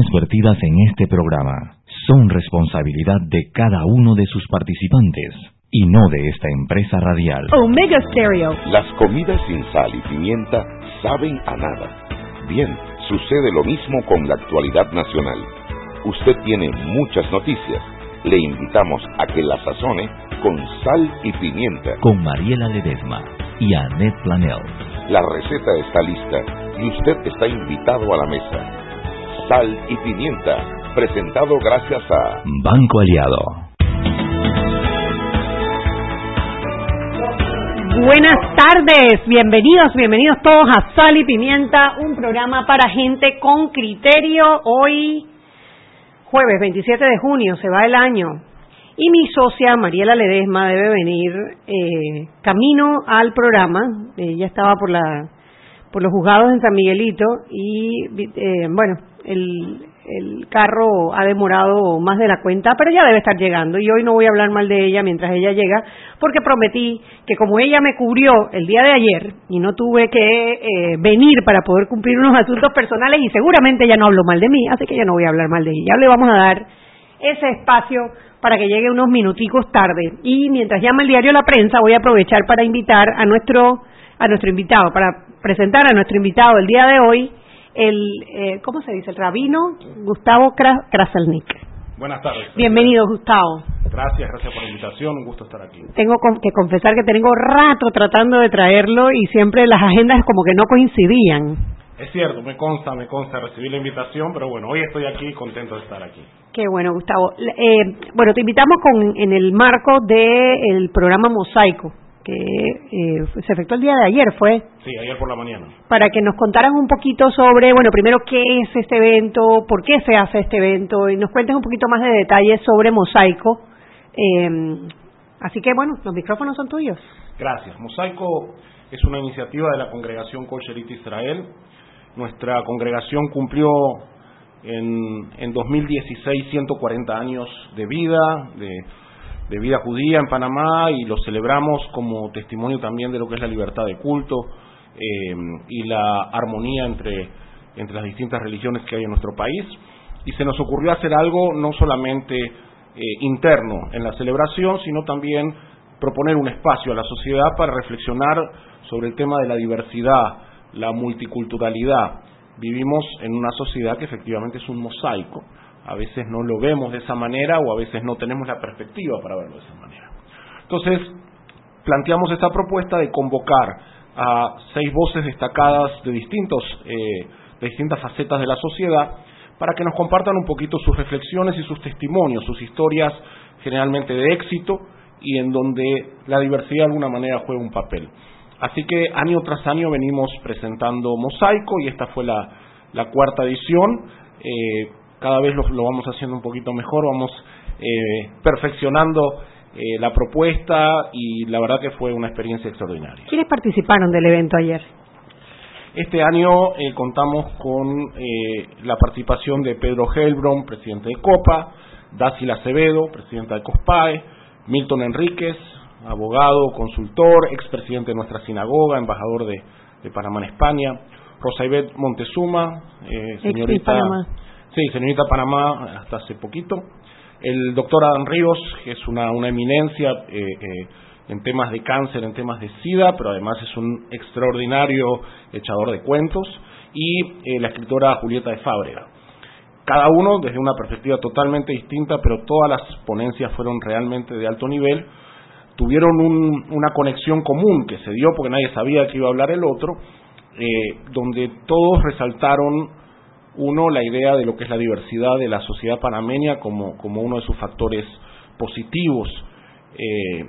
opiniones vertidas en este programa son responsabilidad de cada uno de sus participantes y no de esta empresa radial. Omega Stereo. Las comidas sin sal y pimienta saben a nada. Bien, sucede lo mismo con la actualidad nacional. Usted tiene muchas noticias. Le invitamos a que la sazone con sal y pimienta. Con Mariela Ledesma y Annette Planel. La receta está lista y usted está invitado a la mesa. Sal y pimienta, presentado gracias a Banco Aliado. Buenas tardes, bienvenidos, bienvenidos todos a Sal y Pimienta, un programa para gente con criterio. Hoy, jueves 27 de junio, se va el año y mi socia Mariela Ledesma debe venir eh, camino al programa. Ella estaba por la por los juzgados en San Miguelito y eh, bueno, el, el carro ha demorado más de la cuenta, pero ya debe estar llegando y hoy no voy a hablar mal de ella mientras ella llega, porque prometí que como ella me cubrió el día de ayer y no tuve que eh, venir para poder cumplir unos asuntos personales y seguramente ella no habló mal de mí, así que ya no voy a hablar mal de ella. Ya le vamos a dar ese espacio para que llegue unos minuticos tarde y mientras llama el diario La Prensa voy a aprovechar para invitar a nuestro a nuestro invitado, para presentar a nuestro invitado el día de hoy, el, eh, ¿cómo se dice? El rabino Gustavo Kraselnik. Buenas tardes. Bienvenido, Gustavo. Gracias, gracias por la invitación, un gusto estar aquí. Tengo que confesar que tengo rato tratando de traerlo y siempre las agendas como que no coincidían. Es cierto, me consta, me consta recibir la invitación, pero bueno, hoy estoy aquí contento de estar aquí. Qué bueno, Gustavo. Eh, bueno, te invitamos con, en el marco del programa Mosaico, que eh, se efectuó el día de ayer, ¿fue? Sí, ayer por la mañana. Para que nos contaras un poquito sobre, bueno, primero qué es este evento, por qué se hace este evento y nos cuentes un poquito más de detalles sobre Mosaico. Eh, así que, bueno, los micrófonos son tuyos. Gracias. Mosaico es una iniciativa de la congregación Kosherit Israel. Nuestra congregación cumplió en, en 2016 140 años de vida, de de vida judía en Panamá y lo celebramos como testimonio también de lo que es la libertad de culto eh, y la armonía entre, entre las distintas religiones que hay en nuestro país. Y se nos ocurrió hacer algo no solamente eh, interno en la celebración, sino también proponer un espacio a la sociedad para reflexionar sobre el tema de la diversidad, la multiculturalidad. Vivimos en una sociedad que efectivamente es un mosaico a veces no lo vemos de esa manera o a veces no tenemos la perspectiva para verlo de esa manera. Entonces, planteamos esta propuesta de convocar a seis voces destacadas de, distintos, eh, de distintas facetas de la sociedad para que nos compartan un poquito sus reflexiones y sus testimonios, sus historias generalmente de éxito y en donde la diversidad de alguna manera juega un papel. Así que año tras año venimos presentando Mosaico y esta fue la, cuarta edición. Eh, cada vez lo, vamos haciendo un poquito mejor, vamos eh, perfeccionando eh, la propuesta y la verdad que fue una experiencia extraordinaria. ¿Quiénes participaron del evento ayer? Este año eh, contamos con la participación de Pedro Helbron, presidente de Copa, Dácil Acevedo, presidenta de COSPAE, Milton Enríquez, abogado, consultor, expresidente de nuestra sinagoga, embajador de, Panamá en España, Rosaibet Montezuma, señorita Sí, señorita Panamá hasta hace poquito. El doctor Adam Ríos, que es una, una eminencia eh, eh, en temas de cáncer, en temas de SIDA, pero además es un extraordinario echador de cuentos. Y eh, la escritora Julieta de Fábrega. Cada uno desde una perspectiva totalmente distinta, pero todas las ponencias fueron realmente de alto nivel. Tuvieron una conexión común que se dio porque nadie sabía que iba a hablar el otro, donde todos resaltaron uno, la idea de lo que es la diversidad de la sociedad panameña como, como uno de sus factores positivos eh,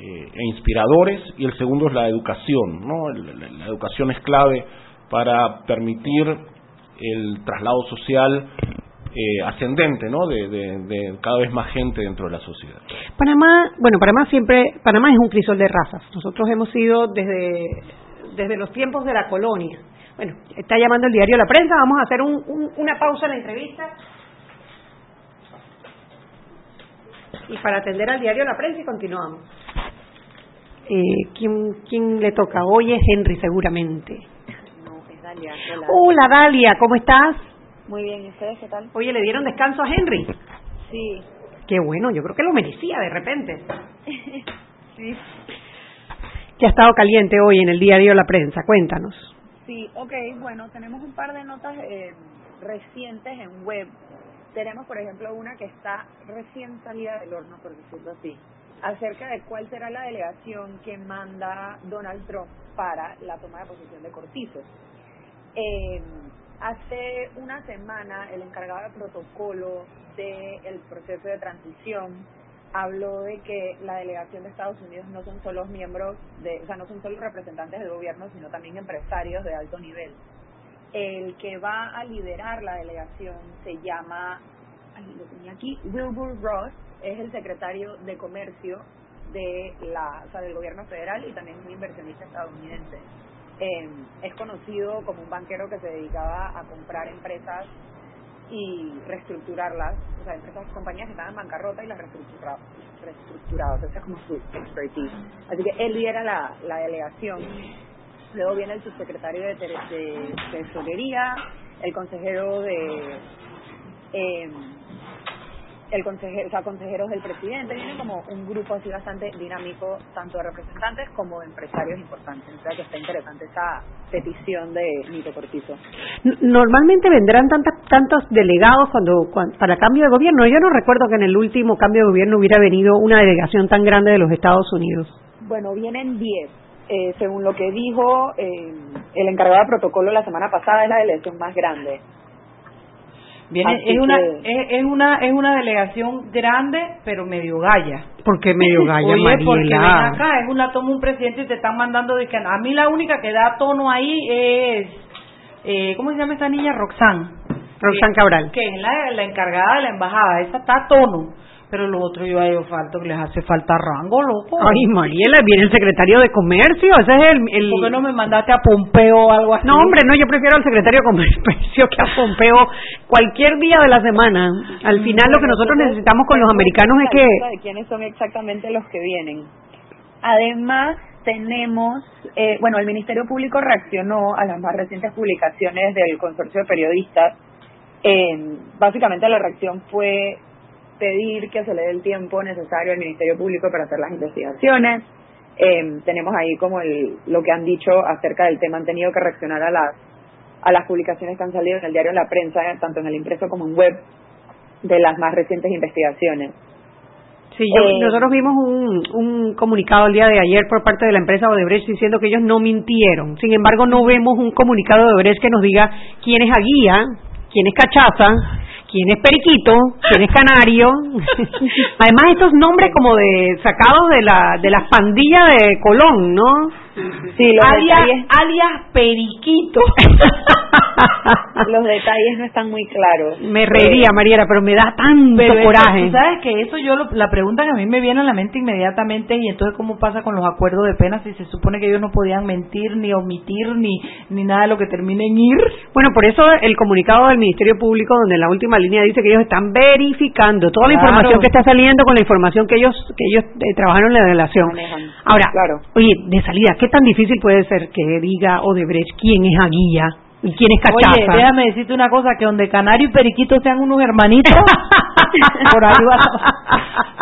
eh, e inspiradores, y el segundo es la educación. ¿no? La, educación es clave para permitir el traslado social eh, ascendente, ¿no? De, de, cada vez más gente dentro de la sociedad. Panamá, bueno, Panamá siempre, Panamá es un crisol de razas. Nosotros hemos sido desde, desde los tiempos de la colonia bueno, está llamando el diario La Prensa, vamos a hacer una pausa en la entrevista. Y para atender al diario La Prensa y continuamos. Eh, ¿quién, ¿Quién le toca? Hoy es Henry seguramente. No, es Dalia. Hola. Dalia, ¿cómo estás? Muy bien, ¿y ustedes qué tal? Oye, ¿le dieron descanso a Henry? Sí. Qué bueno, yo creo que lo merecía de repente. sí. Que ha estado caliente hoy en el de la prensa, cuéntanos. Sí, ok, bueno, tenemos un par de notas eh, recientes en web. Tenemos, por ejemplo, una que está recién salida del horno, por decirlo así, acerca de cuál será la delegación que manda Donald Trump para la toma de posición de Cortizo. Eh, hace una semana, el encargado de protocolo del proceso de transición habló de que la delegación de Estados Unidos no son solo miembros de, o sea, no son solo representantes del gobierno, sino también empresarios de alto nivel. El que va a liderar la delegación se llama, lo tenía aquí, Wilbur Ross, es el secretario de comercio de la, o sea, del gobierno federal y también un inversionista estadounidense. Eh, es conocido como un banquero que se dedicaba a comprar empresas y reestructurarlas, o sea, empresas, compañías que estaban en bancarrota y las reestructuraba, reestructuraba, o sea, esa es como su expertise. Así que él lidera la, la delegación, luego viene el subsecretario de, de Tesorería, el consejero de... Eh, el consejero, o sea, consejeros del presidente, viene como un grupo así bastante dinámico, tanto de representantes como de empresarios importantes. O sea que está interesante esa petición de Nito Cortizo. Normalmente vendrán tantas, tantos delegados cuando, para cambio de gobierno. Yo no recuerdo que en el último cambio de gobierno hubiera venido una delegación tan grande de los Estados Unidos. Bueno, vienen 10. Eh, según lo que dijo eh, el encargado de protocolo la semana pasada, es la delegación más grande. Viene, es una es, una es una delegación grande pero medio galla porque medio galla Oye, porque ven acá es una toma un presidente y te están mandando de que a mí la única que da tono ahí es eh, cómo se llama esta niña Roxanne. Roxanne Cabral. Que es la, la encargada de la embajada. Esa está a tono pero los otros yo a ellos falta que les hace falta rango, loco. Ay, Mariela, viene el secretario de comercio, ese es el... el... ¿Por qué no me mandaste a Pompeo o algo así? No, hombre, no, yo prefiero al secretario de comercio que a Pompeo cualquier día de la semana. Al final lo que nosotros necesitamos con los americanos es que... De quiénes son exactamente los que vienen. Además, tenemos, eh, bueno, el Ministerio Público reaccionó a las más recientes publicaciones del consorcio de periodistas. Eh, básicamente la reacción fue pedir que se le dé el tiempo necesario al Ministerio Público para hacer las investigaciones. Eh, tenemos ahí como el, lo que han dicho acerca del tema, han tenido que reaccionar a las, a las publicaciones que han salido en el diario en la prensa, tanto en el impreso como en web, de las más recientes investigaciones. Sí, eh, nosotros vimos un, un comunicado el día de ayer por parte de la empresa Odebrecht diciendo que ellos no mintieron. Sin embargo, no vemos un comunicado de Odebrecht que nos diga quién es Aguía, quién es Cachaza, quién es Periquito, quién es Canario. Además estos nombres como de sacados de la de las pandillas de Colón, ¿no? Sí, los alias, detalles, alias Periquito. los detalles no están muy claros. Me reiría, Mariela, pero me da tanto Pero coraje. Eso, ¿Sabes que Eso yo, lo, la pregunta que a mí me viene a la mente inmediatamente, y entonces, ¿cómo pasa con los acuerdos de pena si se supone que ellos no podían mentir, ni omitir, ni, ni nada de lo que termine en ir? Bueno, por eso el comunicado del Ministerio Público, donde en la última línea dice que ellos están verificando toda la información que está saliendo con la información que ellos que ellos eh, trabajaron en la relación. Manejan. Ahora, Claro. oye, de salida, ¿qué tan difícil puede ser que diga Odebrecht quién es Aguilla y quién es Cachaza? Oye, déjame decirte una cosa, que donde Canario y Periquito sean unos hermanitos, por ahí va.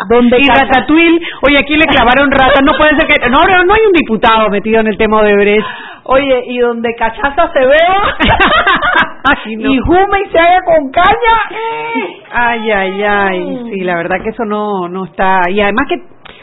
Donde y Ratatouille, oye, aquí le clavaron ratas, no puede ser que... No, no, no hay un diputado metido en el tema de Odebrecht. Oye, y donde Cachaza se vea, Ay, no. y Jume y se haga con caña. Ay, ay, ay, sí, la verdad que eso no, no está... Y además que,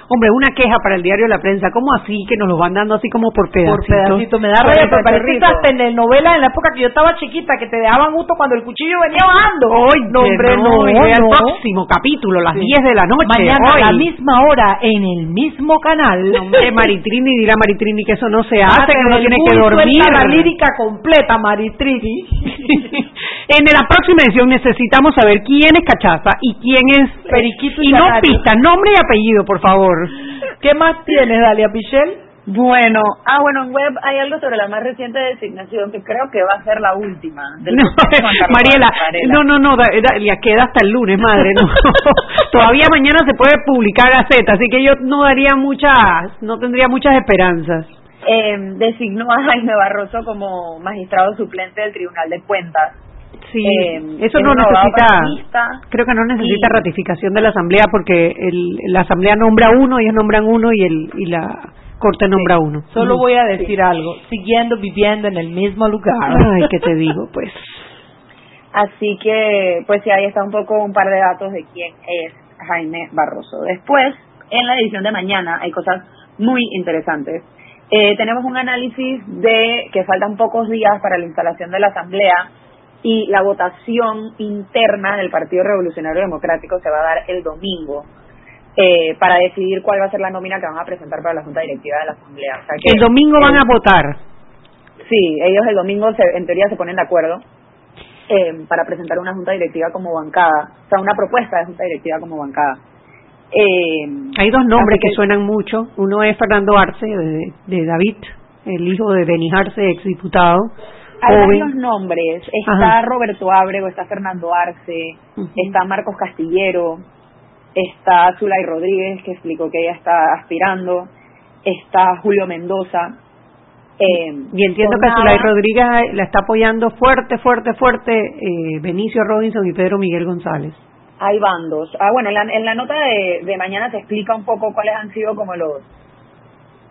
hombre, una queja para el diario La Prensa, ¿cómo así que nos los van dando así como por pedacitos? Por pedacito, me da rabia, pero parece cachorrito. hasta en el novela en la época que yo estaba chiquita, que te dejaban justo cuando el cuchillo venía bajando. Hoy, no, hombre, no, y vea el no. próximo capítulo, las Sí. 10 de la noche. Mañana hoy. a la misma hora, en el mismo canal. Hombre, Maritrini dirá Maritrini que eso no se hace, que el tiene que dormir. la lírica completa, Maritrini. en la próxima edición necesitamos saber quién es Cachaza y quién es Periquito y y no pista, nombre y apellido, por favor. ¿Qué más tienes, Dalia Pichel? Bueno, ah, bueno, en web hay algo sobre la más reciente designación que creo que va a ser la última. Del No, Mariela, no, no, no, da- da- ya queda hasta el lunes, madre, no. Todavía mañana se puede publicar Gaceta, así que yo no daría muchas, no tendría muchas esperanzas. Eh, designó a Jaime Barroso como magistrado suplente del Tribunal de Cuentas. Sí, eh, eso no necesita, creo que no necesita ratificación de la Asamblea porque el, la Asamblea nombra uno, ellos nombran uno y, el, y la Corte nombra uno. Solo voy a decir algo, siguiendo viviendo en el mismo lugar. Ay, ¿qué te digo? Pues. Así que, pues sí, ahí está un poco un par de datos de quién es Jaime Barroso. Después, en la edición de mañana, hay cosas muy interesantes. Eh, tenemos un análisis de que faltan pocos días para la instalación de la Asamblea y la votación interna del Partido Revolucionario Democrático se va a dar el domingo eh, para decidir cuál va a ser la nómina que van a presentar para la Junta Directiva de la Asamblea. el domingo van a votar. Sí, ellos el domingo en teoría se ponen de acuerdo eh, para presentar una Junta Directiva como bancada, o sea, una propuesta de Junta Directiva como bancada. Eh, Hay dos nombres que, suenan mucho. Uno es Fernando Arce, de, David, el hijo de Beni Arce, exdiputado. Hay varios nombres. Está Roberto Ábrego, está Fernando Arce, está Marcos Castillero, está Zulay Rodríguez, que explicó que ella está aspirando, está Julio Mendoza. Eh, y entiendo que Zulay Rodríguez la está apoyando fuerte, fuerte, fuerte eh, Benicio Robinson y Pedro Miguel González hay bandos. Ah, bueno, en la, en la nota de, de mañana se explica un poco cuáles han sido como los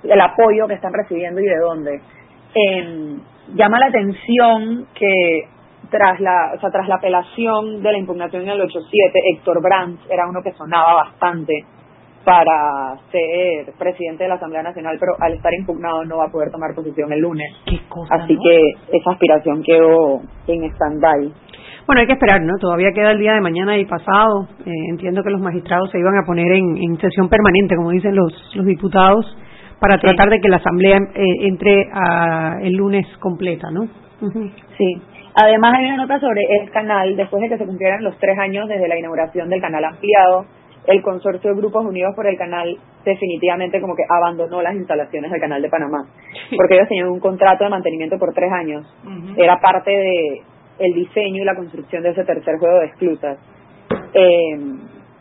el apoyo que están recibiendo y de dónde. Eh, llama la atención que tras la, o sea, tras la apelación de la impugnación en el 8-7, Héctor Brandt era uno que sonaba bastante para ser presidente de la Asamblea Nacional, pero al estar impugnado no va a poder tomar posición el lunes. Así que esa aspiración quedó en stand-by. Bueno, hay que esperar, ¿no? Todavía queda el día de mañana y pasado. Eh, entiendo que los magistrados se iban a poner en, sesión permanente, como dicen los, los diputados, para tratar de que la Asamblea eh, entre a, el lunes completa, ¿no? Sí. Además hay una nota sobre el canal, después de que se cumplieran los tres años desde la inauguración del canal ampliado, el consorcio de grupos unidos por el canal definitivamente como que abandonó las instalaciones del canal de Panamá, porque ellos tenían un contrato de mantenimiento por tres años, era parte de, el diseño y la construcción de ese tercer juego de esclusas. Eh,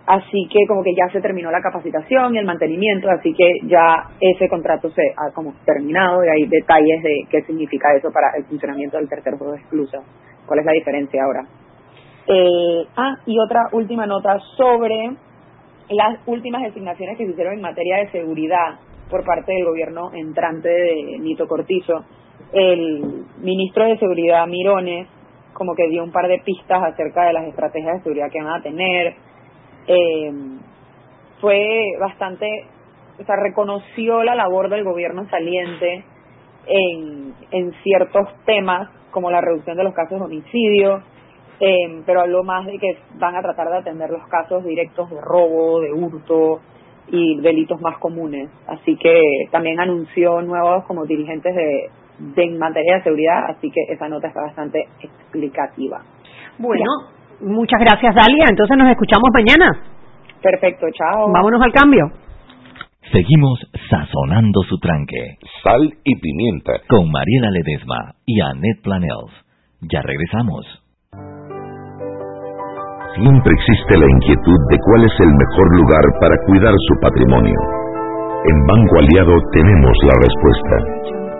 así que como que ya se terminó la capacitación y el mantenimiento, así que ya ese contrato se ha como terminado y hay detalles de qué significa eso para el funcionamiento del tercer juego de esclusas. ¿Cuál es la diferencia ahora? Eh, ah, y otra última nota sobre las últimas designaciones que se hicieron en materia de seguridad por parte del gobierno entrante de Nito Cortizo. El ministro de Seguridad Mirones como que dio un par de pistas acerca de las estrategias de seguridad que van a tener. Eh, fue bastante, o sea, reconoció la labor del gobierno saliente en, en ciertos temas, como la reducción de los casos de homicidio, eh, pero habló más de que van a tratar de atender los casos directos de robo, de hurto y delitos más comunes. Así que también anunció nuevos como dirigentes de, en materia de seguridad, así que esa nota está bastante explicativa. Bueno, muchas gracias Dalia, entonces nos escuchamos mañana. Perfecto, chao. Vámonos al cambio. Seguimos sazonando su tranque. Sal y pimienta. Con Mariela Ledesma y Annette Planels. Ya regresamos. Siempre existe la inquietud de cuál es el mejor lugar para cuidar su patrimonio. En Banco Aliado tenemos la respuesta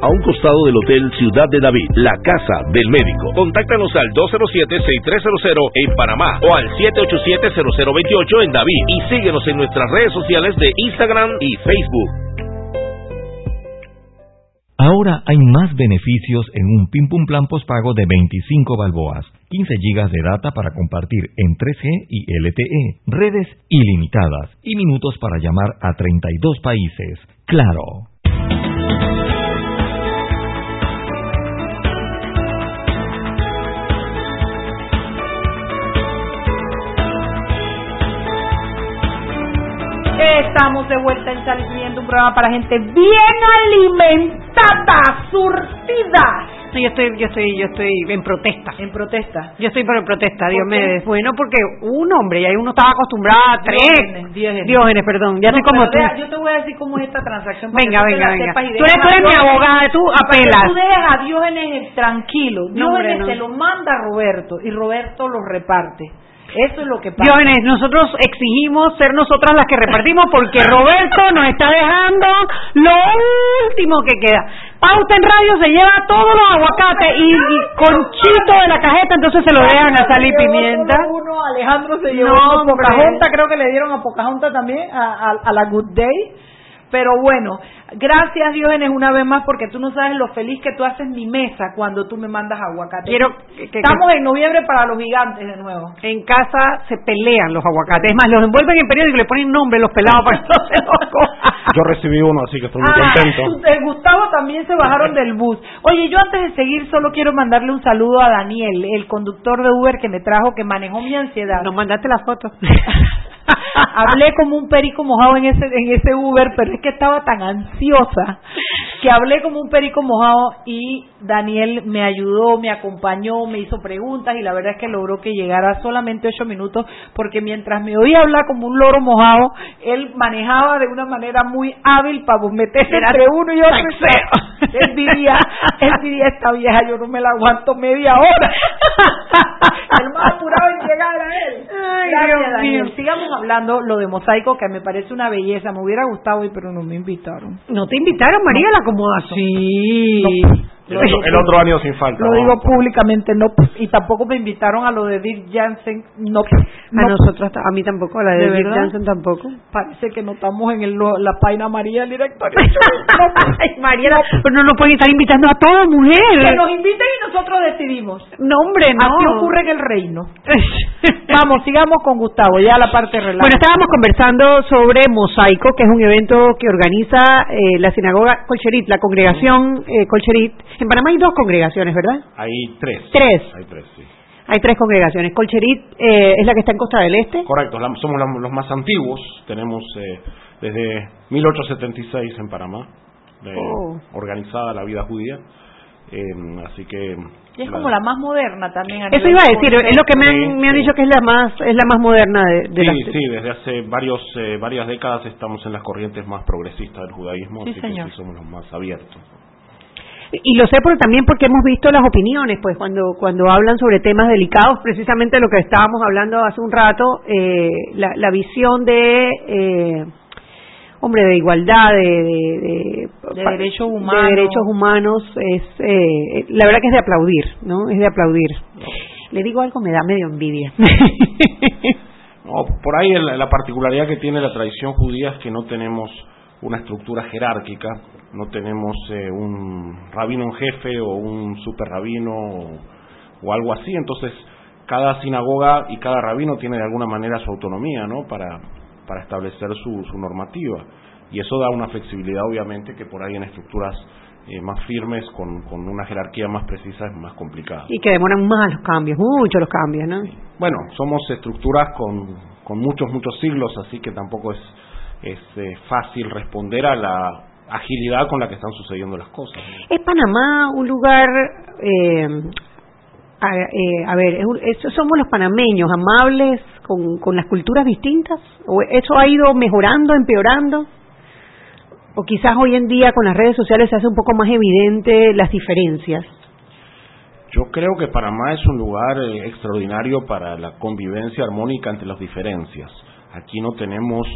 a un costado del Hotel Ciudad de David, la casa del médico. Contáctanos al 207-6300 en Panamá o al 787-0028 en David y síguenos en nuestras redes sociales de Instagram y Facebook. Ahora hay más beneficios en un Pim Pum Plan postpago de 25 balboas, 15 gigas de data para compartir en 3G y LTE, redes ilimitadas y minutos para llamar a 32 países. Claro. Estamos de vuelta en Saliendo, un programa para gente bien alimentada, surtida. yo estoy, yo estoy, yo estoy en protesta. En protesta. Yo estoy por protesta, Dios me bueno porque un hombre y ahí uno estaba acostumbrado a tres Diógenes, Diógenes. Perdón, ya No, estoy como tú. vea, Yo te voy a decir cómo es esta transacción. Venga, venga, venga. Tú eres, tú mi abogada, tú apelas. Tú dejes a Diógenes tranquilo. No, hombre, Diógenes no. se lo manda a Roberto y Roberto lo reparte. Eso es lo que pasa. Diógenes, nosotros exigimos ser nosotras las que repartimos porque Roberto nos está dejando lo último que queda. Pauta en radio se lleva todos los aguacates y, y Conchito de la cajeta, entonces se lo dejan a sal y pimienta. Uno, uno, Alejandro se llevó No, hombre. Pocahontas, creo que le dieron a Pocahontas también, a, a- a la Good Day. Pero bueno, gracias Diógenes una vez más porque tú no sabes lo feliz que tú haces mi mesa cuando tú me mandas aguacate. Quiero que- que- Estamos en noviembre para los gigantes de nuevo. En casa se pelean los aguacates, es más, los envuelven en periódico y le ponen nombre los pelados para que no se los cojan. Yo recibí uno, así que estoy muy Ah, contento. Gustavo también se bajaron del bus. Oye, yo antes de seguir solo quiero mandarle un saludo a Daniel, el conductor de Uber que me trajo, que manejó mi ansiedad. Nos mandaste la foto. hablé como un perico mojado en ese en ese Uber, pero es que estaba tan ansiosa que hablé como un perico mojado y Daniel me ayudó, me acompañó, me hizo preguntas y la verdad es que logró que llegara solamente ocho minutos porque mientras me oía hablar como un loro mojado, él manejaba de una manera muy hábil para meterse Era entre uno y otro. Él diría, él diría, esta vieja yo no me la aguanto media hora. el más apurado en llegar a él. Ay, Gracias, Daniel. mío. Hablando lo de mosaico, que me parece una belleza. Me hubiera gustado hoy, pero no me invitaron. ¿No te invitaron, María, a la acomodación? Sí. El otro, el otro año sin falta. Lo ¿no? digo públicamente, no. Y tampoco me invitaron a lo de Dirk Jansen, no. A no. nosotros, a mí tampoco, a la de, ¿De verdad? Johnson tampoco. Parece que no estamos en el, la paina María del directorio. Ay, María, pero no nos pueden estar invitando a todas, que mujer. nos inviten y nosotros decidimos. No, hombre, no. Así ocurre en el reino. Vamos, sigamos con Gustavo, ya la parte relaja. Bueno, estábamos conversando sobre Mosaico, que es un evento que organiza eh, la sinagoga Colcherit, la congregación eh, Colcherit. En Panamá hay dos congregaciones, ¿verdad? Hay tres. Tres. Hay tres, sí. Hay tres congregaciones. Colcherit eh, es la que está en Costa del Este. Correcto, la- somos la- los más antiguos. Tenemos eh, desde 1876 en Panamá, eh, Oh. organizada la vida judía. Eh, así que. Y es como la más moderna también. Eso iba a decir, es lo que me han, me han dicho que es la más es la más moderna de, de Sí, las sí, desde hace varios, eh, varias décadas estamos en las corrientes más progresistas del judaísmo, Sí, así señor. que sí somos los más abiertos. Y lo sé por, también porque hemos visto las opiniones, pues cuando cuando hablan sobre temas delicados, precisamente lo que estábamos hablando hace un rato, eh, la, la visión de, eh, hombre, de igualdad, de, de, De pa- derechos de humanos. derechos humanos, es, eh, la verdad que es de aplaudir, ¿no? Es de aplaudir. Le digo algo, me da medio envidia. No, por ahí la, la particularidad que tiene la tradición judía es que no tenemos una estructura jerárquica, no tenemos eh, un rabino en jefe o un super rabino o, algo así, entonces cada sinagoga y cada rabino tiene de alguna manera su autonomía, ¿no? Para, para establecer su, su normativa. Y eso da una flexibilidad, obviamente, que por ahí en estructuras eh, más firmes, con, con, una jerarquía más precisa, es más complicado. Y que demoran más los cambios, mucho los cambios, ¿no? Bueno, somos estructuras con, con muchos, muchos siglos, así que tampoco es, es eh, fácil responder a la agilidad con la que están sucediendo las cosas. ¿Es Panamá un lugar, eh, a, ver, somos los panameños amables con, con las culturas distintas? ¿O eso ha ido mejorando, empeorando? o quizás hoy en día con las redes sociales se hace un poco más evidente las diferencias? Yo creo que Panamá es un lugar eh, extraordinario para la convivencia armónica entre las diferencias. Aquí no tenemos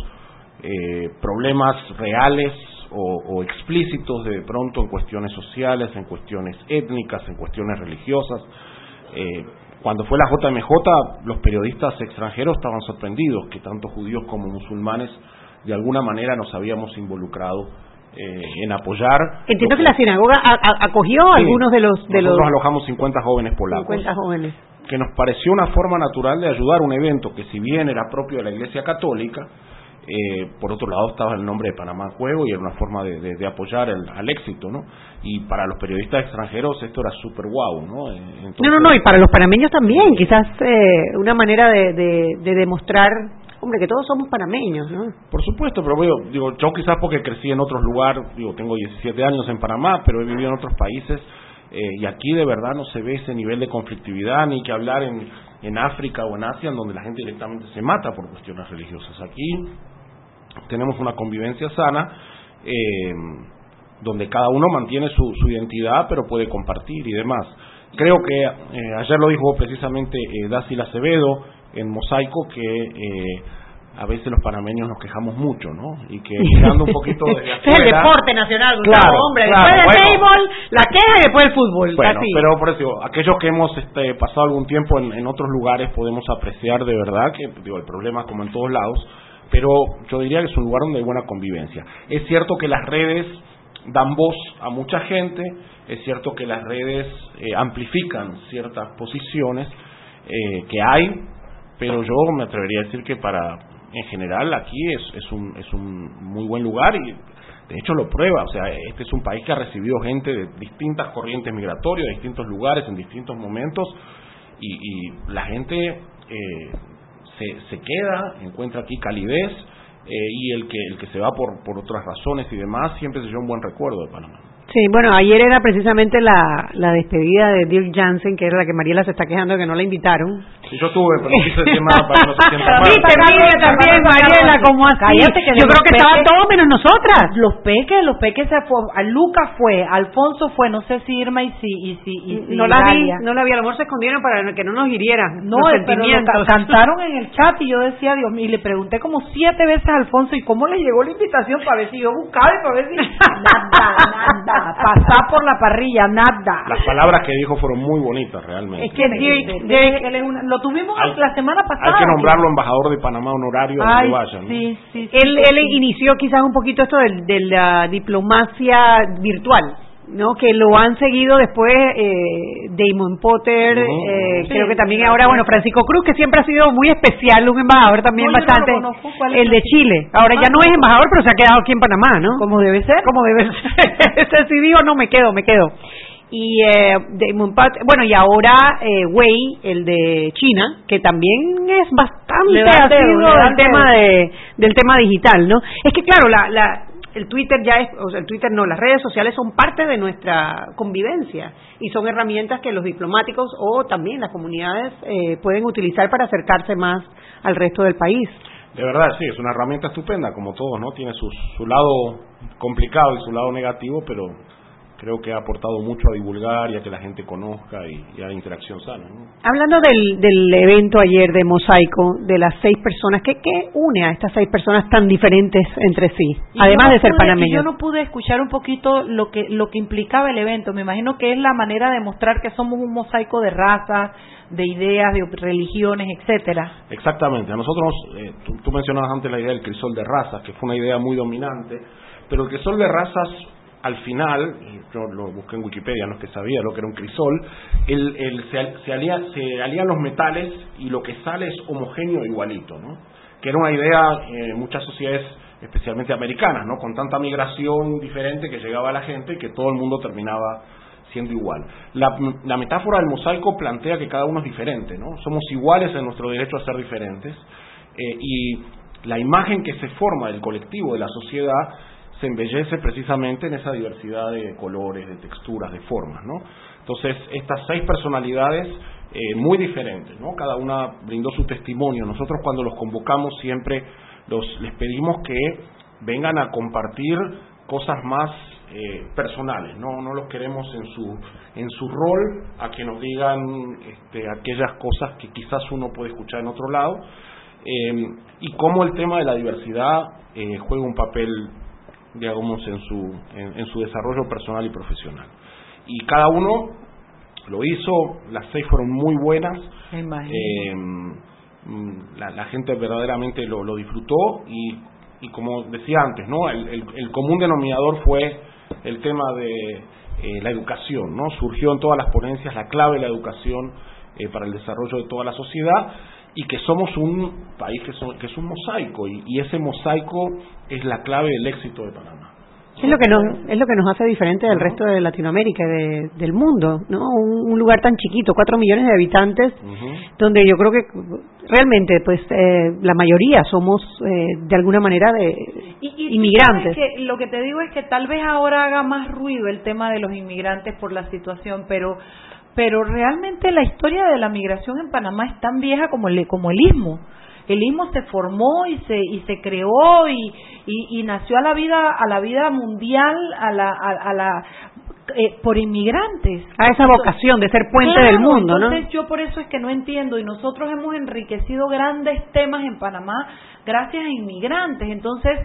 eh, problemas reales o, explícitos de pronto en cuestiones sociales, en cuestiones étnicas, en cuestiones religiosas. Eh, cuando fue la JMJ, los periodistas extranjeros estaban sorprendidos que tanto judíos como musulmanes de alguna manera nos habíamos involucrado eh, en apoyar. Entiendo que, la sinagoga acogió a algunos de los... De nosotros alojamos 50 jóvenes polacos. 50 jóvenes. Que nos pareció una forma natural de ayudar un evento que si bien era propio de la Iglesia Católica, eh, por otro lado estaba el nombre de Panamá en juego y era una forma de, apoyar el, al éxito, ¿no? Y para los periodistas extranjeros esto era súper guau, ¿no? Eh, no, no, no, y para los panameños también, quizás eh, una manera de, de demostrar hombre, que todos somos panameños, ¿no? Por supuesto, pero digo, yo quizás porque crecí en otros lugares, digo, tengo 17 años en Panamá, pero he vivido en otros países eh, y aquí de verdad no se ve ese nivel de conflictividad ni que hablar en, en África o en Asia, en donde la gente directamente se mata por cuestiones religiosas. Aquí tenemos una convivencia sana. Eh, donde cada uno mantiene su, su, identidad, pero puede compartir y demás. Creo que eh, ayer lo dijo precisamente eh, Dácil Acevedo, en Mosaico que eh, a veces los panameños nos quejamos mucho, ¿no? Y que mirando un poquito de es el deporte nacional, claro, hombre. después del béisbol, la queja y después el fútbol. Bueno, pero por eso, aquellos que hemos este, pasado algún tiempo en, otros lugares podemos apreciar de verdad que, digo, el problema como en todos lados, pero yo diría que es un lugar donde hay buena convivencia. Es cierto que las redes dan voz a mucha gente, es cierto que las redes eh, amplifican ciertas posiciones eh, que hay, pero yo me atrevería a decir que para en general aquí es, es, un, es un muy buen lugar y de hecho lo prueba, o sea, este es un país que ha recibido gente de distintas corrientes migratorias, de distintos lugares, en distintos momentos, y, la gente eh, se, se queda, encuentra aquí calidez, eh, y el que, el que se va por, por otras razones y demás, siempre se lleva un buen recuerdo de Panamá. Sí, bueno, ayer era precisamente la, la despedida de Dirk Jansen, que era la que Mariela se está quejando de que no la invitaron. Yo tuve, pero no quise decir nada para que no se sienta mal. Sí, también, Mariela, como así. yo creo que estaban todos menos nosotras. Los peques, los peques se fue, a Lucas fue, Alfonso fue, no sé si Irma y si, y si, y no la vi, no la vi, a lo mejor se escondieron para que no nos hirieran no, los pero cantaron en el chat y yo decía, Dios mío, y le pregunté como siete veces a Alfonso, ¿y cómo le llegó la invitación para ver si yo buscaba y para ver si nada, nada pasar por la parrilla, nada. Las palabras que dijo fueron muy bonitas, realmente. Es que lo tuvimos la semana pasada. Hay que nombrarlo embajador de Panamá honorario Ay, Sí, sí, él, él inició quizás un poquito esto de, de la diplomacia virtual. ¿no? que lo han seguido después eh, Damon Potter, eh, creo que también ahora, bueno, Francisco Cruz, que siempre ha sido muy especial, un embajador también bastante, el de Chile. Ahora ya no es embajador, pero se ha quedado aquí en Panamá, ¿no? Como debe ser. Como debe ser. Ese sí digo, no me quedo, me quedo. Y eh, Damon Potter, bueno, y ahora eh, Wei, el de China, que también es bastante asiduo del tema de, del tema digital, ¿no? Es que claro, la, la el Twitter ya es, o sea, el Twitter no, las redes sociales son parte de nuestra convivencia y son herramientas que los diplomáticos o también las comunidades eh, pueden utilizar para acercarse más al resto del país. De verdad, sí, es una herramienta estupenda, como todos, ¿no? Tiene su, su lado complicado y su lado negativo, pero creo que ha aportado mucho a divulgar y a que la gente conozca y, a la interacción sana. Hablando del, del, evento ayer de Mosaico, de las seis personas, ¿qué, ¿qué, une a estas seis personas tan diferentes entre sí? además de ser panameños. Yo no pude escuchar un poquito lo que, lo que implicaba el evento. Me imagino que es la manera de mostrar que somos un mosaico de razas, de ideas, de religiones, etcétera. Exactamente. A nosotros, eh, tú, tú mencionabas antes la idea del crisol de razas, que fue una idea muy dominante, pero el crisol de razas al final, yo lo busqué en Wikipedia, no es que sabía lo que era un crisol, el, se, se, alía, se, alían los metales y lo que sale es homogéneo igualito, ¿no? que era una idea en muchas sociedades, especialmente americanas, ¿no? con tanta migración diferente que llegaba a la gente que todo el mundo terminaba siendo igual. La, la, metáfora del mosaico plantea que cada uno es diferente, ¿no? somos iguales en nuestro derecho a ser diferentes eh, y la imagen que se forma del colectivo, de la sociedad, se embellece precisamente en esa diversidad de colores, de texturas, de formas, ¿no? Entonces, estas seis personalidades eh, muy diferentes, ¿no? Cada una brindó su testimonio. Nosotros cuando los convocamos siempre les pedimos que vengan a compartir cosas más eh, personales, ¿no? no los queremos en su, en su rol a que nos digan este, aquellas cosas que quizás uno puede escuchar en otro lado, eh, y cómo el tema de la diversidad juega un papel digamos, en su, en, su desarrollo personal y profesional. Y cada uno lo hizo, las seis fueron muy buenas, eh, mm, la, gente verdaderamente lo, lo disfrutó y, y, como decía antes, ¿no? El, el, común denominador fue el tema de eh, la educación, ¿no? Surgió en todas las ponencias la clave de la educación eh, para el desarrollo de toda la sociedad y que somos un país que, que es un mosaico y, ese mosaico es la clave del éxito de Panamá. Es lo que nos es lo que nos hace diferente del resto de Latinoamérica, de, del mundo, ¿no? Un, lugar tan chiquito, cuatro millones de habitantes, donde yo creo que realmente, pues, eh, la mayoría somos eh, de alguna manera de inmigrantes. Que lo que te digo es que tal vez ahora haga más ruido el tema de los inmigrantes por la situación, pero pero realmente la historia de la migración en Panamá es tan vieja como el, como el istmo. El istmo se formó y se y se creó y, y, nació a la vida a la vida mundial a la a, la eh, por inmigrantes. A esa vocación de ser puente del mundo, entonces yo por eso es que no entiendo y nosotros hemos enriquecido grandes temas en Panamá gracias a inmigrantes. Entonces,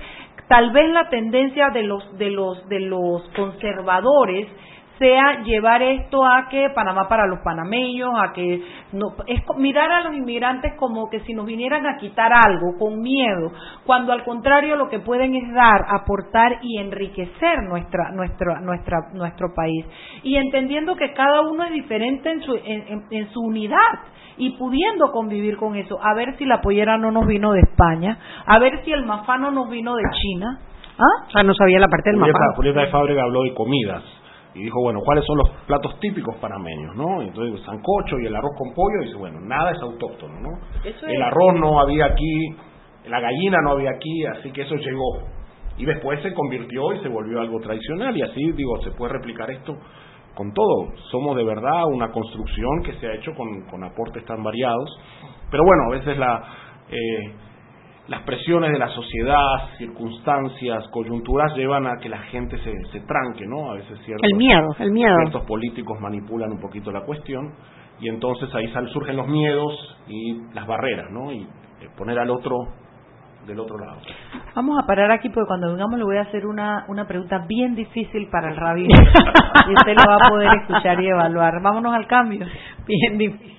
tal vez la tendencia de los de los de los conservadores sea llevar esto a que Panamá para los panameños, a que no, es mirar a los inmigrantes como que si nos vinieran a quitar algo con miedo, cuando al contrario lo que pueden es dar, aportar y enriquecer nuestra, nuestra, nuestra, nuestro país y entendiendo que cada uno es diferente en su, en, su unidad y pudiendo convivir con eso, a ver si la pollera no nos vino de España, a ver si el mafano nos vino de China. ¿Ah? O sea, no sabía la parte del mafano. Julieta de Fábrega habló de comidas y dijo, bueno, ¿cuáles son los platos típicos panameños? ¿no? entonces, sancocho y el arroz con pollo, dice, bueno, nada es autóctono, ¿no? El arroz no había aquí, la gallina no había aquí, así que eso llegó. Y después se convirtió y se volvió algo tradicional, y así, digo, se puede replicar esto con todo. Somos de verdad una construcción que se ha hecho con, con aportes tan variados, pero bueno, a veces la... Eh, las presiones de la sociedad, circunstancias, coyunturas llevan a que la gente se, se tranque, ¿no? A veces ciertos, el miedo, el miedo. ciertos políticos manipulan un poquito la cuestión y entonces ahí surgen los miedos y las barreras, ¿no? Y eh, poner al otro del otro lado. Vamos a parar aquí porque cuando vengamos le voy a hacer una, una pregunta bien difícil para el rabino y usted lo va a poder escuchar y evaluar. Vámonos al cambio. Bien difícil.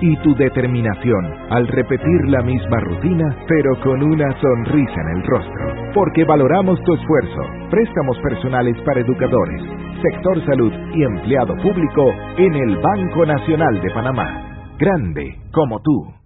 y tu determinación al repetir la misma rutina, pero con una sonrisa en el rostro. Porque valoramos tu esfuerzo. Préstamos personales para educadores, sector salud y empleado público en el Banco Nacional de Panamá. Grande como tú.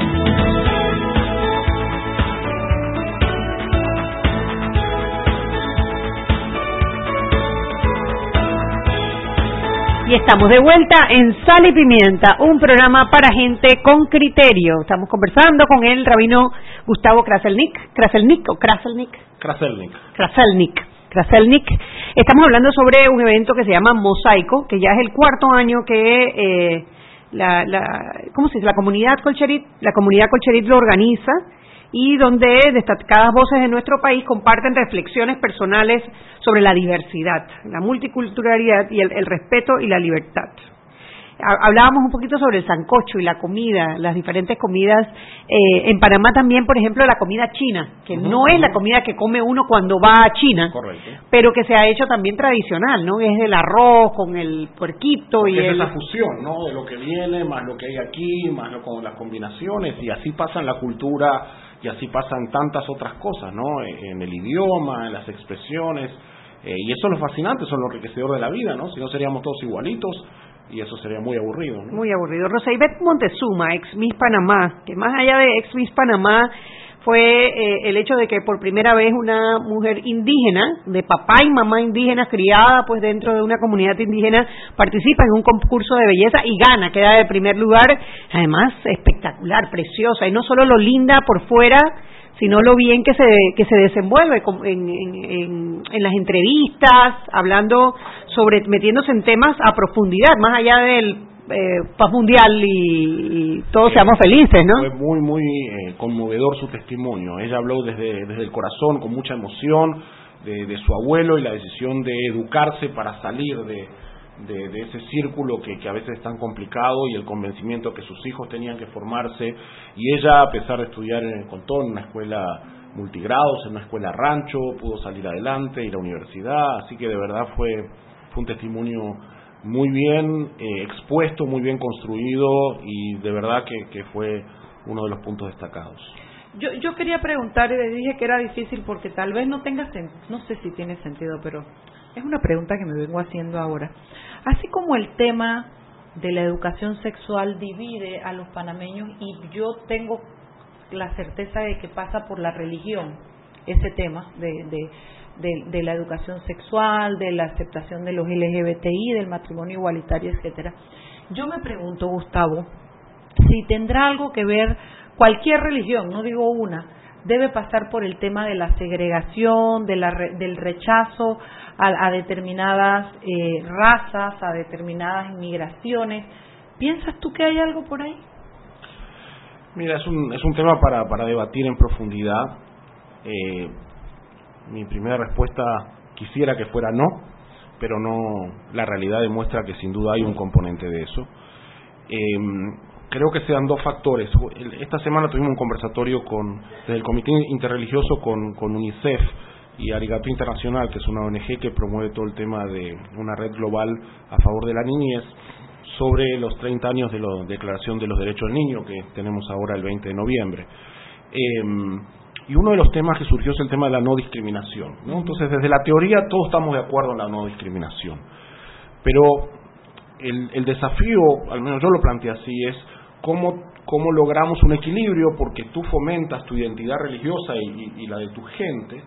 Y estamos de vuelta en Sal y Pimienta, un programa para gente con criterio. Estamos conversando con el rabino Gustavo Kraselnik, Kraselnik o Kraselnik. Kraselnik. Kraselnik. Kraselnik. Estamos hablando sobre un evento que se llama Mosaico, que ya es el cuarto año que eh, la, la, ¿cómo se dice? La comunidad Colcherit, la comunidad Colcherit lo organiza y donde destacadas voces de nuestro país comparten reflexiones personales sobre la diversidad, la multiculturalidad y el, respeto y la libertad. Hablábamos un poquito sobre el sancocho y la comida, las diferentes comidas. Eh, en Panamá también, por ejemplo, la comida china, que no es la comida que come uno cuando va a China, pero que se ha hecho también tradicional, ¿no? Es el arroz con el puerquito y es el... la fusión, ¿no? De lo que viene, más lo que hay aquí, más lo, con las combinaciones, y así pasa en la cultura y así pasan tantas otras cosas, ¿no? En el idioma, en las expresiones, eh, y eso es lo fascinante, eso es lo enriquecedor de la vida, ¿no? Si no seríamos todos igualitos y eso sería muy aburrido, ¿no? Muy aburrido. Rosaibet Montezuma, ex Miss Panamá, que más allá de ex Miss Panamá, fue eh, el hecho de que por primera vez una mujer indígena, de papá y mamá indígena, criada pues dentro de una comunidad indígena, participa en un concurso de belleza y gana, queda de primer lugar, además espectacular, preciosa, y no solo lo linda por fuera, sino lo bien que se, que se desenvuelve en, en, en, las entrevistas, hablando sobre, metiéndose en temas a profundidad, más allá del eh, paz mundial y, todos seamos felices, ¿no? Fue muy, muy eh, conmovedor su testimonio. Ella habló desde, desde el corazón, con mucha emoción, de, de, su abuelo y la decisión de educarse para salir de, de, ese círculo que, que, a veces es tan complicado y el convencimiento que sus hijos tenían que formarse. Y ella, a pesar de estudiar en el Contón, en una escuela multigrados, en una escuela rancho, pudo salir adelante, ir a la universidad. Así que de verdad fue, fue un testimonio muy bien eh, expuesto, muy bien construido y de verdad que, que fue uno de los puntos destacados. Yo, yo quería preguntar y le dije que era difícil porque tal vez no tenga no sé si tiene sentido, pero es una pregunta que me vengo haciendo ahora. Así como el tema de la educación sexual divide a los panameños y yo tengo la certeza de que pasa por la religión ese tema de, de de, la educación sexual, de la aceptación de los LGBTI, del matrimonio igualitario, etcétera. Yo me pregunto, Gustavo, si tendrá algo que ver cualquier religión, no digo una, debe pasar por el tema de la segregación, de la, del rechazo a, determinadas eh, razas, a determinadas inmigraciones. ¿Piensas tú que hay algo por ahí? Mira, es un, es un tema para, para debatir en profundidad. Eh, mi primera respuesta quisiera que fuera no, pero no, la realidad demuestra que sin duda hay un componente de eso. Em, creo que sean dos factores. Esta semana tuvimos un conversatorio con, desde el Comité Interreligioso con, con UNICEF y Arigato Internacional, que es una ONG que promueve todo el tema de una red global a favor de la niñez, sobre los 30 años de la Declaración de los Derechos del Niño, que tenemos ahora el 20 de noviembre. Em, y uno de los temas que surgió es el tema de la no discriminación. Entonces, desde la teoría todos estamos de acuerdo en la no discriminación. Pero el, desafío, al menos yo lo planteé así, es cómo, cómo logramos un equilibrio porque tú fomentas tu identidad religiosa y la de tu gente,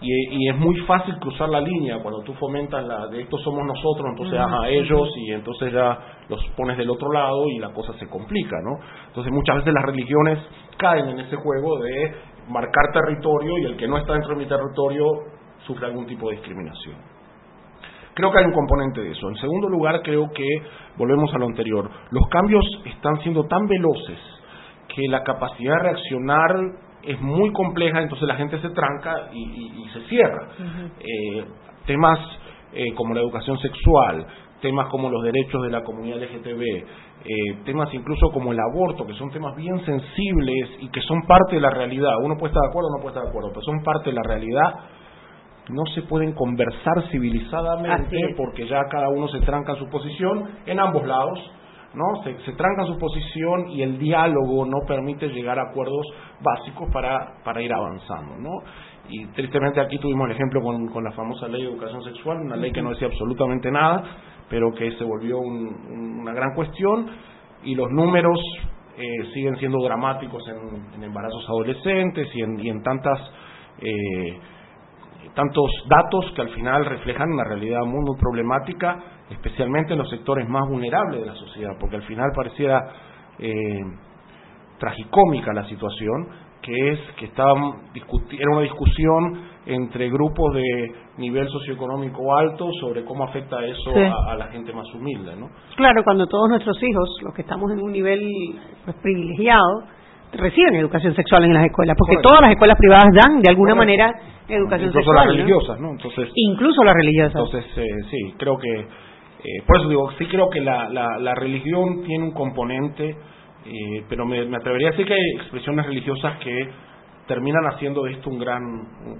y, es muy fácil cruzar la línea cuando tú fomentas la de estos somos nosotros, entonces a ellos y entonces ya los pones del otro lado y la cosa se complica, ¿no? Entonces muchas veces las religiones caen en ese juego de marcar territorio y el que no está dentro de mi territorio sufre algún tipo de discriminación. Creo que hay un componente de eso. En segundo lugar, creo que, volvemos a lo anterior, los cambios están siendo tan veloces que la capacidad de reaccionar es muy compleja, entonces la gente se tranca y, se cierra. Eh, temas eh, como la educación sexual, temas como los derechos de la comunidad LGTB, eh, temas incluso como el aborto, que son temas bien sensibles y que son parte de la realidad. Uno puede estar de acuerdo o no puede estar de acuerdo, pero son parte de la realidad. No se pueden conversar civilizadamente porque ya cada uno se tranca su posición en ambos lados ¿no? Se, se, tranca su posición y el diálogo no permite llegar a acuerdos básicos para, para ir avanzando, ¿no? Y tristemente aquí tuvimos el ejemplo con, con la famosa ley de educación sexual, una ley que no decía absolutamente nada, pero que se volvió una gran cuestión y los números eh, siguen siendo dramáticos en, embarazos adolescentes y en, tantas eh, tantos datos que al final reflejan una realidad muy problemática especialmente en los sectores más vulnerables de la sociedad, porque al final pareciera eh, tragicómica la situación, que es que estaban era una discusión entre grupos de nivel socioeconómico alto sobre cómo afecta eso a, la gente más humilde, ¿no? Claro, cuando todos nuestros hijos, los que estamos en un nivel pues, privilegiado, reciben educación sexual en las escuelas, porque todas las escuelas privadas dan de alguna manera educación incluso sexual. Incluso las religiosas, ¿no? Entonces, incluso las religiosas. Entonces, eh, sí, creo que eh, por eso digo, sí creo que la, la, religión tiene un componente, eh, pero me, atrevería a decir que hay expresiones religiosas que terminan haciendo de esto un gran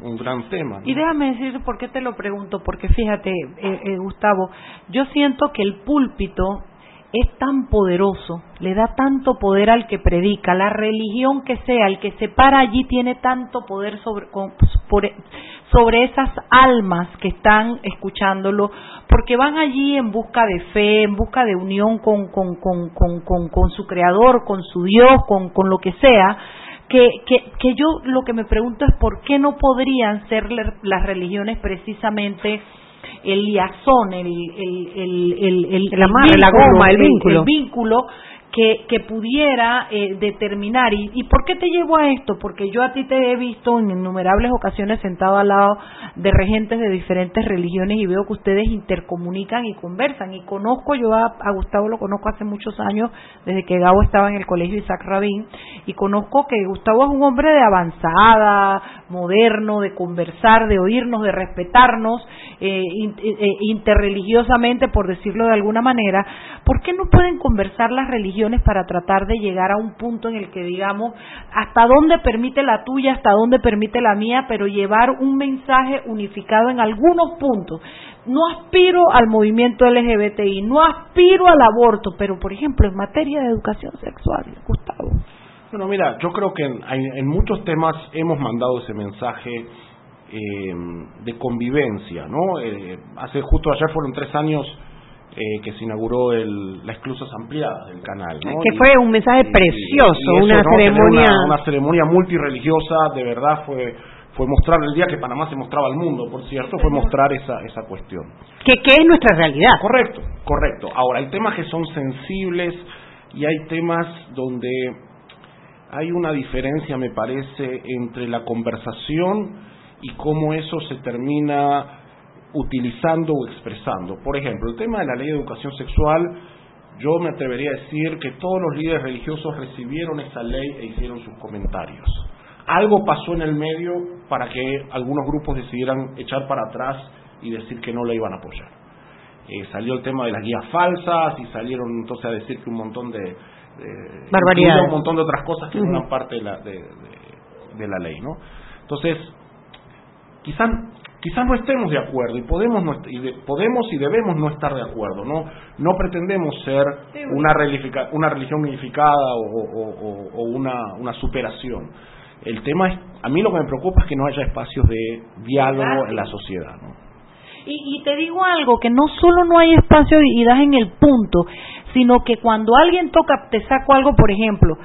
un gran tema. Y déjame decir por qué te lo pregunto, porque fíjate, eh, Gustavo, yo siento que el púlpito es tan poderoso, le da tanto poder al que predica, la religión que sea, el que se para allí tiene tanto poder sobre, sobre esas almas que están escuchándolo, porque van allí en busca de fe, en busca de unión con, con, con, con, con su creador, con su Dios, con, con lo que sea, que, que, que yo lo que me pregunto es por qué no podrían ser las religiones precisamente el liazón, el, el, el, el, la, goma, el vínculo, el vínculo que, que pudiera eh, determinar. ¿Y, ¿Y por qué te llevo a esto? Porque yo a ti te he visto en innumerables ocasiones sentado al lado de regentes de diferentes religiones y veo que ustedes intercomunican y conversan. Y conozco, yo a, Gustavo lo conozco hace muchos años, desde que Gabo estaba en el colegio Isaac Rabin, y conozco que Gustavo es un hombre de avanzada, moderno, de conversar, de oírnos, de respetarnos eh, eh, interreligiosamente, por decirlo de alguna manera. ¿Por qué no pueden conversar las religiones? Para tratar de llegar a un punto en el que digamos hasta dónde permite la tuya, hasta dónde permite la mía, pero llevar un mensaje unificado en algunos puntos. No aspiro al movimiento LGBTI, no aspiro al aborto, pero por ejemplo en materia de educación sexual, Gustavo. Bueno, mira, yo creo que en, muchos temas hemos mandado ese mensaje eh, de convivencia, ¿no? Eh, hace justo ayer fueron tres años eh, que se inauguró el, las exclusas ampliadas del canal. Que fue un mensaje precioso, una ceremonia. Una, ceremonia multireligiosa, de verdad fue fue mostrar el día que Panamá se mostraba al mundo, por cierto, fue mostrar esa, esa cuestión. Que, que es nuestra realidad. Correcto, correcto. Ahora, hay temas que son sensibles y hay temas donde hay una diferencia, me parece, entre la conversación y cómo eso se termina utilizando o expresando. Por ejemplo, el tema de la ley de educación sexual, yo me atrevería a decir que todos los líderes religiosos recibieron esa ley e hicieron sus comentarios. Algo pasó en el medio para que algunos grupos decidieran echar para atrás y decir que no la iban a apoyar. Eh, salió el tema de las guías falsas y salieron entonces a decir que un montón de, barbaridades, un montón de otras cosas que no eran parte de la, de, de la ley, ¿no? Entonces, quizás quizás no estemos de acuerdo y podemos y podemos y debemos no estar de acuerdo no no pretendemos ser una una religión unificada o, una, una superación. El tema es a mí lo que me preocupa es que no haya espacios de diálogo en la sociedad ¿no? y, y te digo algo que no solo no hay espacio y das en el punto sino que cuando alguien toca te saco algo por ejemplo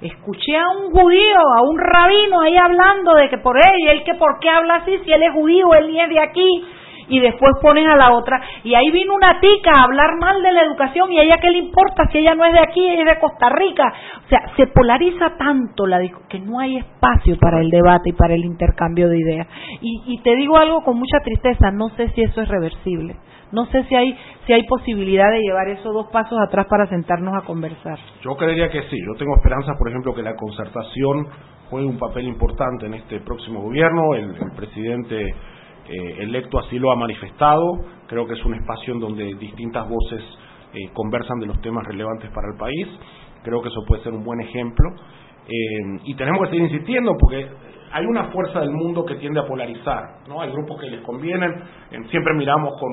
Escuché a un judío, a un rabino ahí hablando de que por él, y él que por qué habla así, si él es judío, él ni es de aquí, y después ponen a la otra, y ahí vino una tica a hablar mal de la educación, y a ella qué le importa si ella no es de aquí, ella es de Costa Rica. O sea, se polariza tanto la que no hay espacio para el debate y para el intercambio de ideas. Y, y te digo algo con mucha tristeza, no sé si eso es reversible. No sé si hay si hay posibilidad de llevar esos dos pasos atrás para sentarnos a conversar. Yo creería que sí. Yo tengo esperanzas, por ejemplo, que la concertación juegue un papel importante en este próximo gobierno. El, presidente eh, electo así lo ha manifestado. Creo que es un espacio en donde distintas voces eh, conversan de los temas relevantes para el país. Creo que eso puede ser un buen ejemplo. Eh, y tenemos que seguir insistiendo porque hay una fuerza del mundo que tiende a polarizar, ¿no? Hay grupos que les convienen, siempre miramos con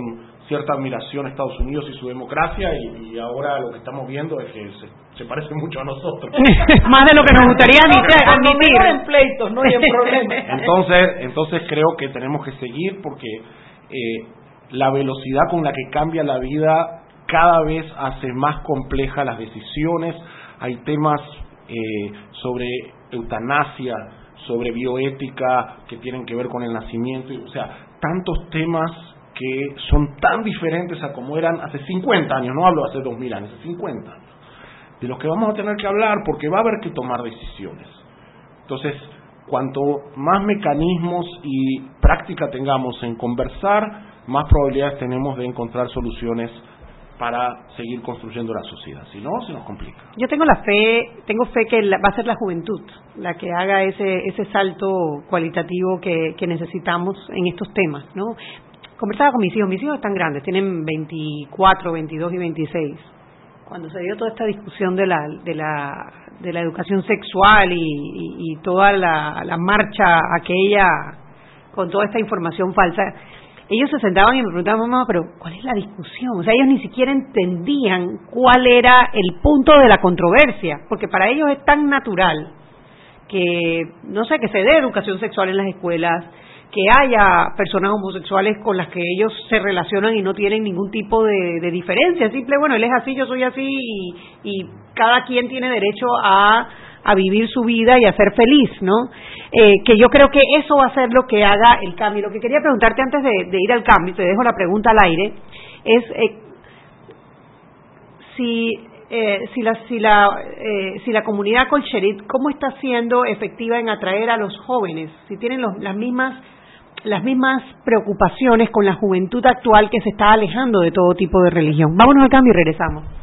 cierta admiración a Estados Unidos y su democracia y, ahora lo que estamos viendo es que se, parece mucho a nosotros. Más de lo que nos gustaría admitir. en pleitos, no hay problemas. Entonces, entonces creo que tenemos que seguir porque eh, la velocidad con la que cambia la vida cada vez hace más complejas las decisiones. Hay temas eh, sobre eutanasia, sobre bioética que tienen que ver con el nacimiento, o sea, tantos temas que son tan diferentes a como eran hace 50 años, no hablo hace 2000 años, hace 50 años, de los que vamos a tener que hablar porque va a haber que tomar decisiones. Entonces, cuanto más mecanismos y práctica tengamos en conversar, más probabilidades tenemos de encontrar soluciones para seguir construyendo la sociedad. Si no, se nos complica. Yo tengo la fe, tengo fe que va a ser la juventud la que haga ese ese salto cualitativo que, que necesitamos en estos temas, ¿no? Conversaba con mis hijos, mis hijos están grandes, tienen 24, 22 y 26. Cuando se dio toda esta discusión de la de la de la educación sexual y, y toda la, la marcha aquella con toda esta información falsa, ellos se sentaban y me preguntaban, mamá, pero ¿cuál es la discusión? O sea, ellos ni siquiera entendían cuál era el punto de la controversia, porque para ellos es tan natural que, no sé, que se dé educación sexual en las escuelas, que haya personas homosexuales con las que ellos se relacionan y no tienen ningún tipo de, diferencia, simple, bueno, él es así, yo soy así y cada quien tiene derecho a a vivir su vida y a ser feliz, ¿no? Eh, que yo creo que eso va a ser lo que haga el cambio. Lo que quería preguntarte antes de, ir al cambio, te dejo la pregunta al aire, es eh, si eh, si la si la si la comunidad colcherit cómo está siendo efectiva en atraer a los jóvenes, si tienen las mismas las mismas preocupaciones con la juventud actual que se está alejando de todo tipo de religión. Vámonos al cambio y regresamos.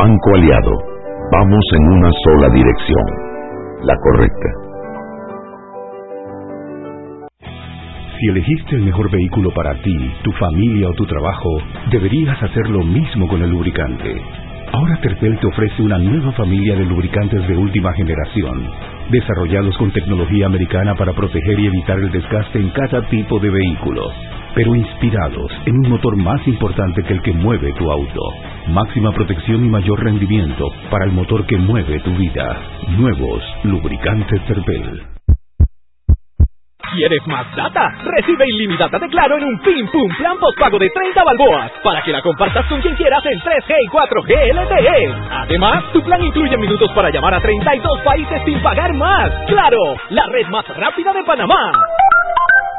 Banco Aliado, vamos en una sola dirección, la correcta. Si elegiste el mejor vehículo para ti, tu familia o tu trabajo, deberías hacer lo mismo con el lubricante. Ahora Terpel te ofrece una nueva familia de lubricantes de última generación, desarrollados con tecnología americana para proteger y evitar el desgaste en cada tipo de vehículo pero inspirados en un motor más importante que el que mueve tu auto. Máxima protección y mayor rendimiento para el motor que mueve tu vida. Nuevos lubricantes Cervel. ¿Quieres más data? Recibe ilimitada de Claro en un Pim Pum Plan Postpago de 30 balboas para que la compartas con quien quieras en 3G y 4G LTE. Además, tu plan incluye minutos para llamar a 32 países sin pagar más. ¡Claro! La red más rápida de Panamá.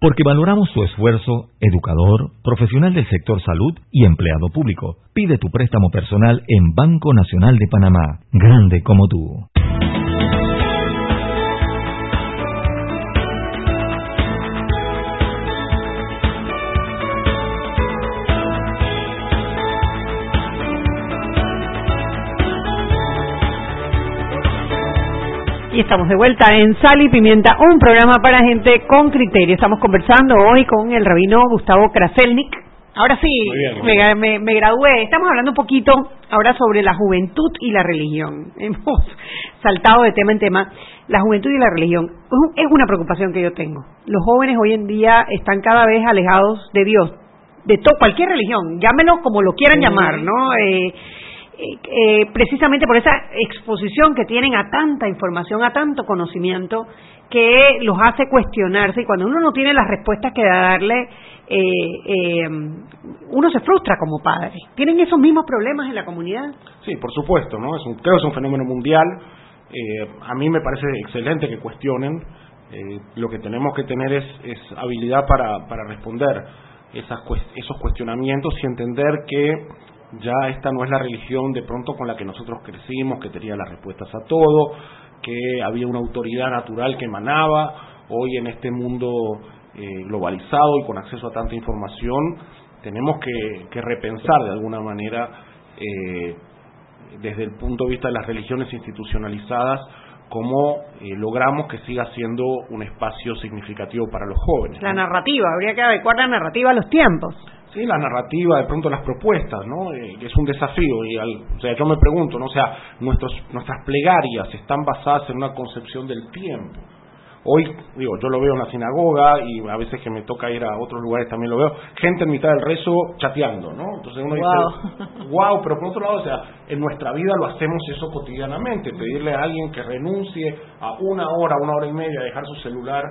Porque valoramos tu esfuerzo, educador, profesional del sector salud y empleado público. Pide tu préstamo personal en Banco Nacional de Panamá, grande como tú. Y estamos de vuelta en Sal y Pimienta, un programa para gente con criterio. Estamos conversando hoy con el rabino Gustavo Kraselnik. Ahora sí, me, me, me, gradué. Estamos hablando un poquito ahora sobre la juventud y la religión. Hemos saltado de tema en tema. La juventud y la religión es una preocupación que yo tengo. Los jóvenes hoy en día están cada vez alejados de Dios, de cualquier religión, llámenos como lo quieran llamar, ¿no? Eh, eh, precisamente por esa exposición que tienen a tanta información, a tanto conocimiento, que los hace cuestionarse y cuando uno no tiene las respuestas que darle, eh, eh, uno se frustra como padre. ¿Tienen esos mismos problemas en la comunidad? Sí, por supuesto, ¿no? Es un, creo que es un fenómeno mundial. a mí me parece excelente que cuestionen. lo que tenemos que tener es, es habilidad para, para responder esas, esos cuestionamientos y entender que ya esta no es la religión de pronto con la que nosotros crecimos, que tenía las respuestas a todo, que había una autoridad natural que emanaba. Hoy en este mundo eh, globalizado y con acceso a tanta información, tenemos que, repensar de alguna manera eh, desde el punto de vista de las religiones institucionalizadas cómo eh, logramos que siga siendo un espacio significativo para los jóvenes. La narrativa, habría que adecuar la narrativa a los tiempos. Sí, la narrativa, de pronto las propuestas, ¿no? Eh, es un desafío. Y o sea, yo me pregunto, ¿no? O sea, nuestros, nuestras plegarias están basadas en una concepción del tiempo. Hoy, digo, yo lo veo en la sinagoga y a veces que me toca ir a otros lugares también lo veo, gente en mitad del rezo chateando, ¿no? Entonces uno dice, wow, pero por otro lado, o sea, en nuestra vida lo hacemos eso cotidianamente, pedirle a alguien que renuncie a una hora, una hora y media, a dejar su celular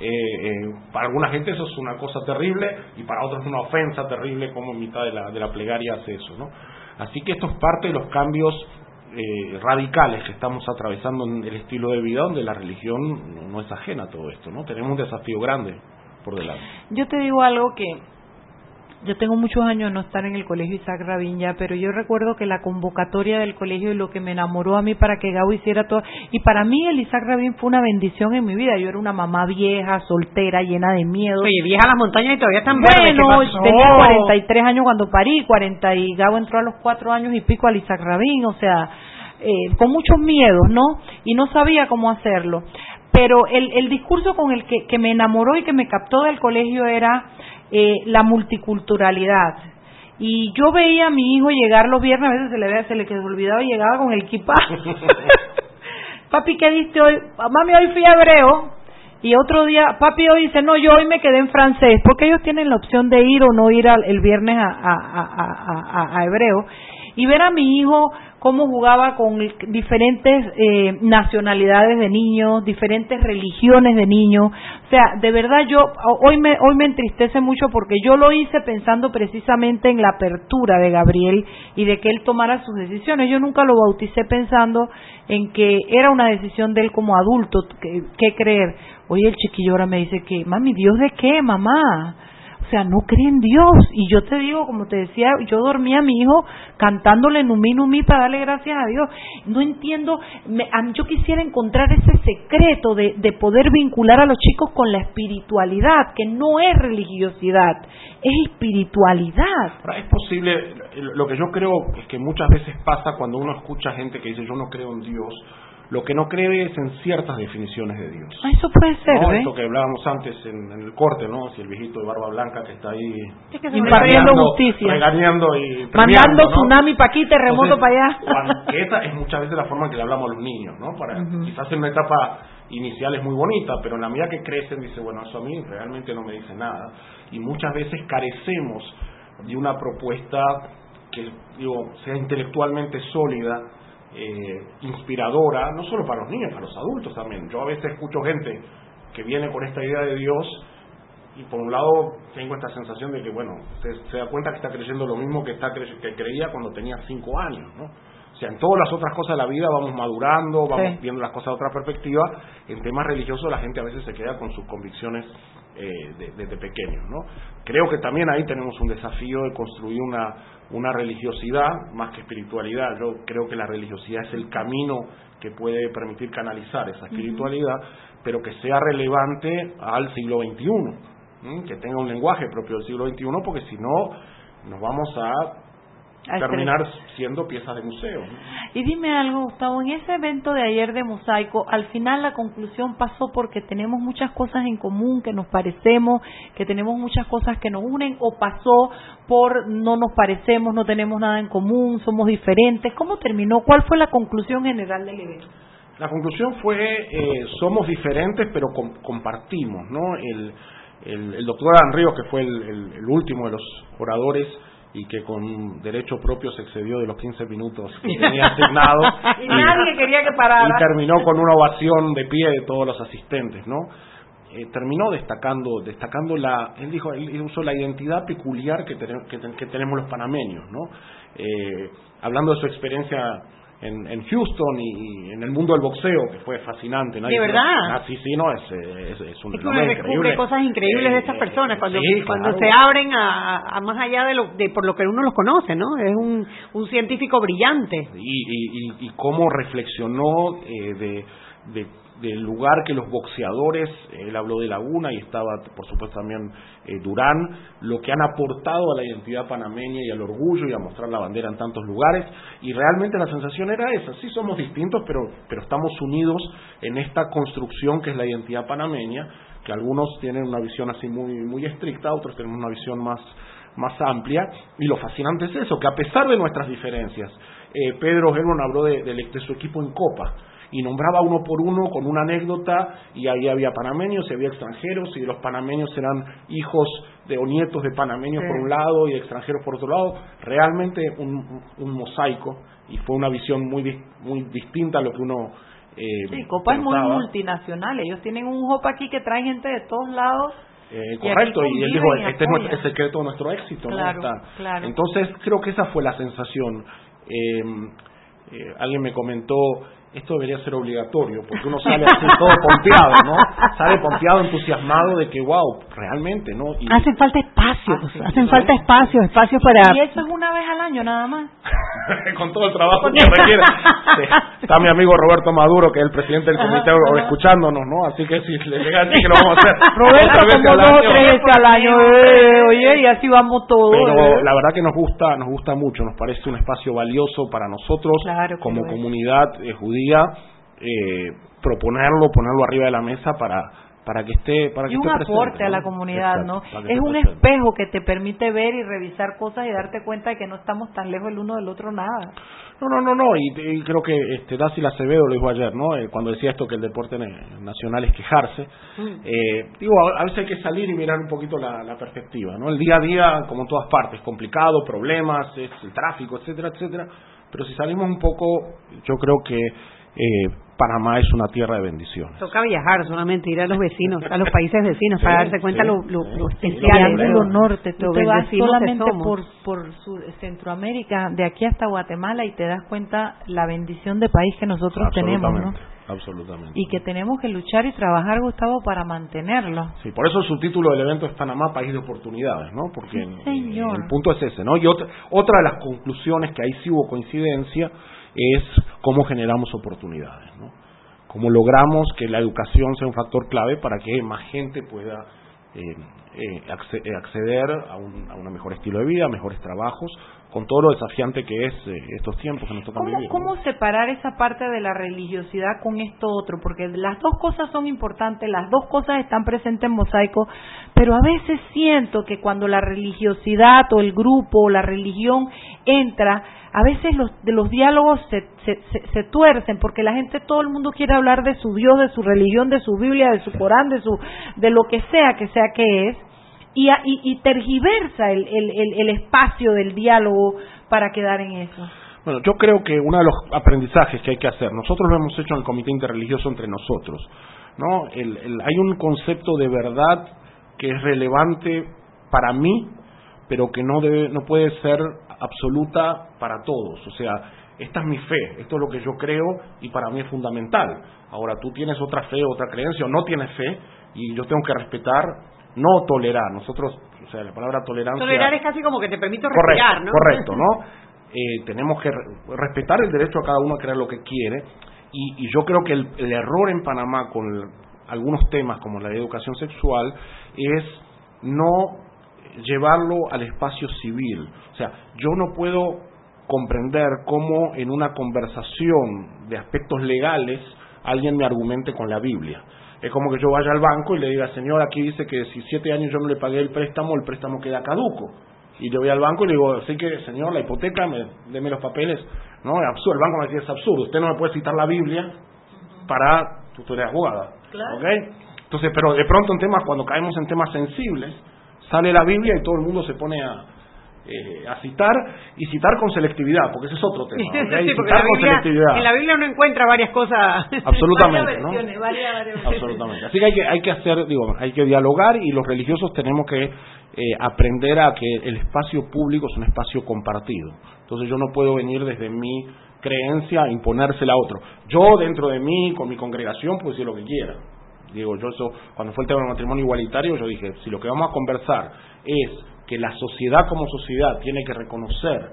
eh, eh, para alguna gente eso es una cosa terrible y para otros una ofensa terrible como en mitad de la, de la plegaria hace eso, ¿no? Así que esto es parte de los cambios eh, radicales que estamos atravesando en el estilo de vida donde la religión no es ajena a todo esto, ¿no? Tenemos un desafío grande por delante. Yo te digo algo que yo tengo muchos años no estar en el colegio Isaac Rabin ya, pero yo recuerdo que la convocatoria del colegio y lo que me enamoró a mí para que Gabo hiciera todo, y para mí el Isaac Rabin fue una bendición en mi vida. Yo era una mamá vieja, soltera, llena de miedo. Oye, vieja a las montañas y todavía están Bueno, tenía 43 años cuando parí, 40 y Gabo entró a los 4 años y pico al Isaac Rabin, o sea, eh, con muchos miedos, ¿no? Y no sabía cómo hacerlo. Pero el, el discurso con el que, que me enamoró y que me captó del colegio era eh, la multiculturalidad. Y yo veía a mi hijo llegar los viernes, a veces se le, veía, se le quedó olvidado y llegaba con el equipaje. papi, ¿qué diste hoy? Mami, hoy fui a hebreo. Y otro día, papi hoy dice, no, yo hoy me quedé en francés, porque ellos tienen la opción de ir o no ir el viernes a, a, a hebreo. Y ver a mi hijo cómo jugaba con diferentes eh, nacionalidades de niños, diferentes religiones de niños. O sea, de verdad yo hoy me hoy me entristece mucho porque yo lo hice pensando precisamente en la apertura de Gabriel y de que él tomara sus decisiones. Yo nunca lo bauticé pensando en que era una decisión de él como adulto, qué creer. Oye, el chiquillo ahora me dice que, mami, ¿Dios de qué, mamá? O sea, no cree en Dios. Y yo te digo, como te decía, yo dormía a mi hijo cantándole Numi Numi para darle gracias a Dios. No entiendo, me, yo quisiera encontrar ese secreto de, de poder vincular a los chicos con la espiritualidad, que no es religiosidad, es espiritualidad. Es posible, lo que yo creo es que muchas veces pasa cuando uno escucha gente que dice yo no creo en Dios, lo que no cree es en ciertas definiciones de Dios. Ah, eso puede ser, ¿no? ¿eh? Esto que hablábamos antes en, en el corte, ¿no? Si el viejito de barba blanca que está ahí Es que impartiendo regañando- justicia. regañando y Mandando tsunami para aquí, terremoto para allá. cuando- que esa es muchas veces la forma en que le hablamos a los niños, ¿no? Para. Quizás en una etapa inicial es muy bonita, pero en la medida que crecen dice, bueno, eso a mí realmente no me dice nada. Y muchas veces carecemos de una propuesta que, digo, sea intelectualmente sólida, eh, inspiradora, no solo para los niños, para los adultos también. Yo a veces escucho gente que viene con esta idea de Dios y por un lado tengo esta sensación de que, bueno, se, se da cuenta que está creyendo lo mismo que, está cre- que creía cuando tenía cinco años, ¿no? O sea, en todas las otras cosas de la vida vamos madurando, vamos Sí. viendo las cosas de otra perspectiva. En temas religiosos la gente a veces se queda con sus convicciones eh, de- desde pequeños, ¿no? Creo que también ahí tenemos un desafío de construir una, una religiosidad más que espiritualidad. Yo creo que la religiosidad es el camino que puede permitir canalizar esa espiritualidad, pero que sea relevante al siglo XXI. que tenga un lenguaje propio del siglo XXI, porque si no, nos vamos A terminar siendo piezas de museo. Y dime algo, Gustavo, en ese evento de ayer de Mosaico, al final la conclusión pasó porque tenemos muchas cosas en común, que nos parecemos, que tenemos muchas cosas que nos unen, o pasó por no nos parecemos, no tenemos nada en común, somos diferentes. ¿Cómo terminó? ¿Cuál fue la conclusión general del evento? La conclusión fue, eh, somos diferentes, pero com- compartimos, ¿no? El, el, el doctor Adán Ríos, que fue el último de los oradores y que con derecho propio se excedió de los 15 minutos que tenía asignado. Y nadie quería que parara. y terminó con una ovación de pie de todos los asistentes, ¿no? Eh, terminó destacando, destacando la, él dijo, él usó la identidad peculiar que, tenemos- que, ten- que tenemos los panameños, ¿no? Eh, hablando de su experiencia en, en Houston y, y en el mundo del boxeo, que fue fascinante. nadie ¿De verdad? Ah, sí, sí, no, es, es, es un Es que uno descubre increíble. cosas increíbles de estas Eh, personas cuando, sí, cuando claro. se abren a, a más allá de, lo, de por lo que uno los conoce, ¿no? Es un, un científico brillante. y, y, y- y cómo reflexionó eh, de, de- del lugar que los boxeadores, él habló de Laguna y estaba por supuesto también eh, Durán, lo que han aportado a la identidad panameña y al orgullo y a mostrar la bandera en tantos lugares. Y realmente la sensación era esa, sí somos distintos pero, pero estamos unidos en esta construcción que es la identidad panameña, que algunos tienen una visión así muy, muy estricta, otros tenemos una visión más más amplia. Y lo fascinante es eso, que a pesar de nuestras diferencias, eh, Pedro Gelman habló de su equipo en Copa y nombraba uno por uno con una anécdota y ahí había panameños y había extranjeros y los panameños eran hijos de o nietos de panameños Sí. por un lado y de extranjeros por otro lado, realmente un, un mosaico y fue una visión muy muy distinta a lo que uno eh, Sí, Copa es muy multinacional. Ellos tienen un hop aquí que trae gente de todos lados. Eh, correcto, y, él dijo, y este es el secreto de nuestro éxito. ¿no? Está- claro. Entonces, creo que esa fue la sensación. Eh, eh, alguien me comentó, esto debería ser obligatorio, porque uno sale así todo pompeado, ¿no? Sale pompeado, entusiasmado de que, wow, realmente, ¿no? Y- Hacen falta espacios, Ah, sí, hacen falta espacios, espacios para... Y eso es una vez al año nada más. con todo el trabajo que requiere. Sí, Está mi amigo Roberto Maduro, que es el presidente del comité, Ajá, ajá. escuchándonos, ¿no? Así que si le llega a decir que lo vamos a hacer. Roberto, como dos o tres veces al año. eh, oye, y así vamos todos. Pero eh. la verdad que nos gusta, nos gusta mucho, nos parece un espacio valioso para nosotros Claro como comunidad eh, judía eh, proponerlo, ponerlo arriba de la mesa para para que esté para que y un esté presente, aporte a la comunidad, Exacto, ¿no? Es un presente. espejo que te permite ver y revisar cosas y darte cuenta de que no estamos tan lejos el uno del otro nada. No, no, no, no, y, y creo que este Dácil Acevedo lo dijo ayer, ¿no? Eh, cuando decía esto que el deporte nacional es quejarse. Eh, digo, a, a veces hay que salir y mirar un poquito la, la perspectiva, ¿no? El día a día, como en todas partes, complicado, problemas, es el tráfico, etcétera, etcétera. Pero si salimos un poco, yo creo que eh, Panamá es una tierra de bendiciones. Toca viajar solamente, ir a los vecinos, a los países vecinos, para darse cuenta sí, lo, lo, sí. lo especiales, Triángulo lo- Norte, tú lo te vas solamente somos. por, por su- Centroamérica, de aquí hasta Guatemala, y te das cuenta la bendición de país que nosotros tenemos, ¿no? Absolutamente. Y que tenemos que luchar y trabajar, Gustavo, para mantenerlo. Sí, por eso el subtítulo del evento es Panamá, país de oportunidades, ¿no? Porque Sí, señor. el punto es ese, ¿no? Y otra, otra de las conclusiones que ahí sí hubo coincidencia es cómo generamos oportunidades, ¿no? Cómo logramos que la educación sea un factor clave para que más gente pueda eh, eh, eh, acceder a un, a un mejor estilo de vida, mejores trabajos, con todo lo desafiante que es eh, estos tiempos que nos tocan ¿Cómo, vivir. ¿Cómo separar esa parte de la religiosidad con esto otro? Porque las dos cosas son importantes, las dos cosas están presentes en mosaico, pero a veces siento que cuando la religiosidad o el grupo o la religión entra, a veces los, de los diálogos se, se, tuercen porque la gente, todo el mundo quiere hablar de su Dios, de su religión, de su Biblia, de su Corán, de, su, de lo que sea que sea que es, y, y, tergiversa el, el, el, espacio del diálogo para quedar en eso. Bueno, yo creo que uno de los aprendizajes que hay que hacer, nosotros lo hemos hecho en el Comité Interreligioso entre nosotros, ¿no? hay un concepto de verdad que es relevante para mí, pero que no, debe, no puede ser absoluta para todos. O sea, esta es mi fe, esto es lo que yo creo y para mí es fundamental. Ahora, tú tienes otra fe, otra creencia o no tienes fe y yo tengo que respetar, no tolerar. Nosotros, o sea, la palabra tolerancia... Tolerar es casi como que te permito respirar, ¿no? Correcto, ¿no? Eh, tenemos que respetar el derecho a cada uno a creer lo que quiere y, yo creo que el, el, error en Panamá con algunos temas como la educación sexual es no llevarlo al espacio civil. O sea, yo no puedo comprender cómo en una conversación de aspectos legales alguien me argumente con la Biblia. Es como que yo vaya al banco y le diga, señor, aquí dice que si siete años yo no le pagué el préstamo, el préstamo queda caduco. Y yo voy al banco y le digo, sí que, señor, la hipoteca, me, deme los papeles. No, es absurdo. El banco me dice, es absurdo. Usted no me puede citar la Biblia para tutoría abogada. Claro. Entonces, pero de pronto en temas, cuando caemos en temas sensibles, sale la Biblia y todo el mundo se pone a, eh, a citar y citar con selectividad, porque ese es otro tema. citar con selectividad. En la Biblia uno encuentra varias cosas. Absolutamente, ¿no? Absolutamente. Así que hay que hay que hacer, digo, hay que dialogar y los religiosos tenemos que eh, aprender a que el espacio público es un espacio compartido. Entonces yo no puedo venir desde mi creencia a imponérsela a otro. Yo dentro de mí, con mi congregación, puedo decir lo que quiera. Digo, yo eso, cuando fue el tema del matrimonio igualitario, yo dije, si lo que vamos a conversar es que la sociedad como sociedad tiene que reconocer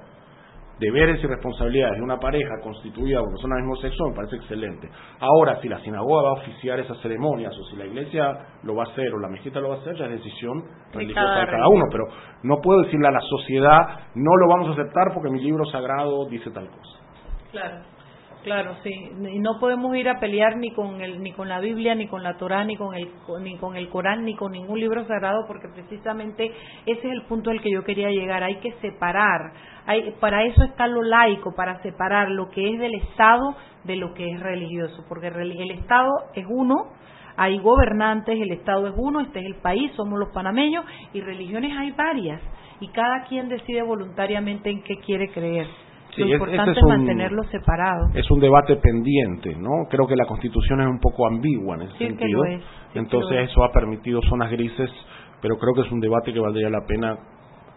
deberes y responsabilidades de una pareja constituida por personas del mismo sexo, me parece excelente. Ahora, si la sinagoga va a oficiar esas ceremonias, o si la iglesia lo va a hacer, o la mezquita lo va a hacer, ya es decisión religiosa de cada uno, pero no puedo decirle a la sociedad, no lo vamos a aceptar porque mi libro sagrado dice tal cosa. Claro. Claro, sí, y no podemos ir a pelear ni con el, ni con la Biblia, ni con la Torá, ni con el ni con el Corán, ni con ningún libro sagrado, porque precisamente ese es el punto al que yo quería llegar. Hay que separar, hay, para eso está lo laico, para separar lo que es del Estado de lo que es religioso, porque el Estado es uno, hay gobernantes, el Estado es uno, este es el país, somos los panameños, y religiones hay varias, y cada quien decide voluntariamente en qué quiere creer. Lo importante es, mantenerlo separado. Es un debate pendiente, ¿no? Creo que la Constitución es un poco ambigua en ese sentido. Entonces eso ha permitido zonas grises, pero creo que es un debate que valdría la pena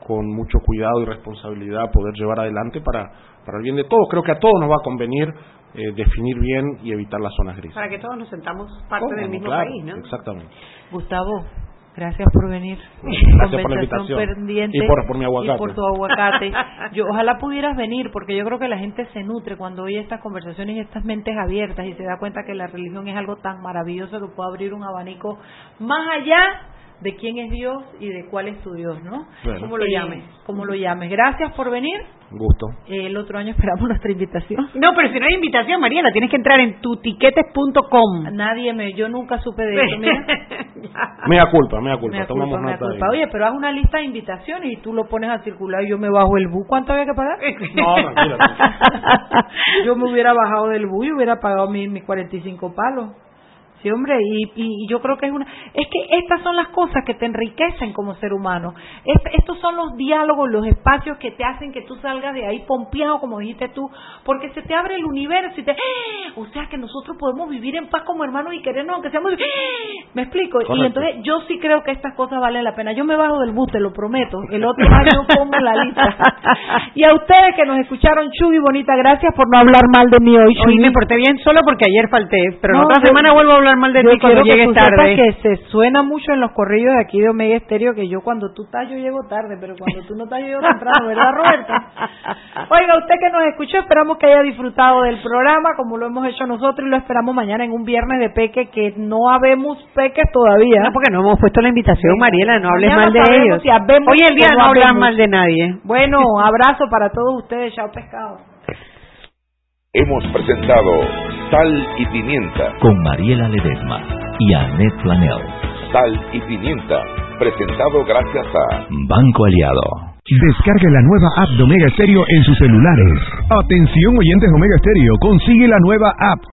con mucho cuidado y responsabilidad poder llevar adelante para, para el bien de todos. Creo que a todos nos va a convenir eh, definir bien y evitar las zonas grises. Para que todos nos sentamos parte del mismo país, ¿no? Exactamente. Gustavo, Gracias por venir. Gracias por la invitación. y por, mi aguacate. Y por tu aguacate. Yo ojalá pudieras venir porque yo creo que la gente se nutre cuando oye estas conversaciones y estas mentes abiertas y se da cuenta que la religión es algo tan maravilloso que puede abrir un abanico más allá de quién es Dios y de cuál es tu Dios, ¿no? Como lo llames. Como lo llames. Gracias por venir. Gusto. el otro año esperamos nuestra invitación. No, pero si no hay invitación, Mariela, tienes que entrar en tutiquetes.com. Nadie me, yo nunca supe de eso, mira. mea culpa, mea culpa, mea tomamos culpa, nota culpa. Oye, pero haz una lista de invitaciones y tú lo pones a circular y yo me bajo el bus. ¿Cuánto había que pagar? no, tranquila. yo me hubiera bajado del bus y hubiera pagado mis, mis 45 palos hombre, y, y, yo creo que es una... Es que estas son las cosas que te enriquecen como ser humano. estos son los diálogos, los espacios que te hacen que tú salgas de ahí pompeado, como dijiste tú, porque se te abre el universo y te... ¡Ah! O sea que nosotros podemos vivir en paz como hermanos y querernos aunque seamos... ¡Ah! Me explico. Y entonces yo sí creo que estas cosas valen la pena. Yo me bajo del bus, te lo prometo. El otro año pongo la lista. y a ustedes que nos escucharon, Chuy, bonita, gracias por no hablar mal de mí hoy, Chuy. me porté bien solo porque ayer falté, pero la otra semana vuelvo a hablar hablar mal de yo ti cuando que llegues sepas tarde. que se suena mucho en los corrillos de aquí de Omega Estéreo que yo cuando tú estás yo llego tarde, pero cuando tú no estás yo llego temprano, ¿verdad Roberta? Oiga, usted que nos escuchó, esperamos que haya disfrutado del programa como lo hemos hecho nosotros y lo esperamos mañana en un viernes de peque que no habemos peques todavía. No, porque no hemos puesto la invitación, Mariela, no hables Mañana mal de ellos. si Hoy el día no no habemos. mal de nadie. Bueno, abrazo para todos ustedes, chao pescado. Hemos presentado Sal y Pimienta. Con Mariela Ledesma y Annette Planel. Sal y Pimienta. Presentado gracias a Banco Aliado. Descargue la nueva app de Omega Stereo en sus celulares. Atención oyentes de Omega Stereo, consigue la nueva app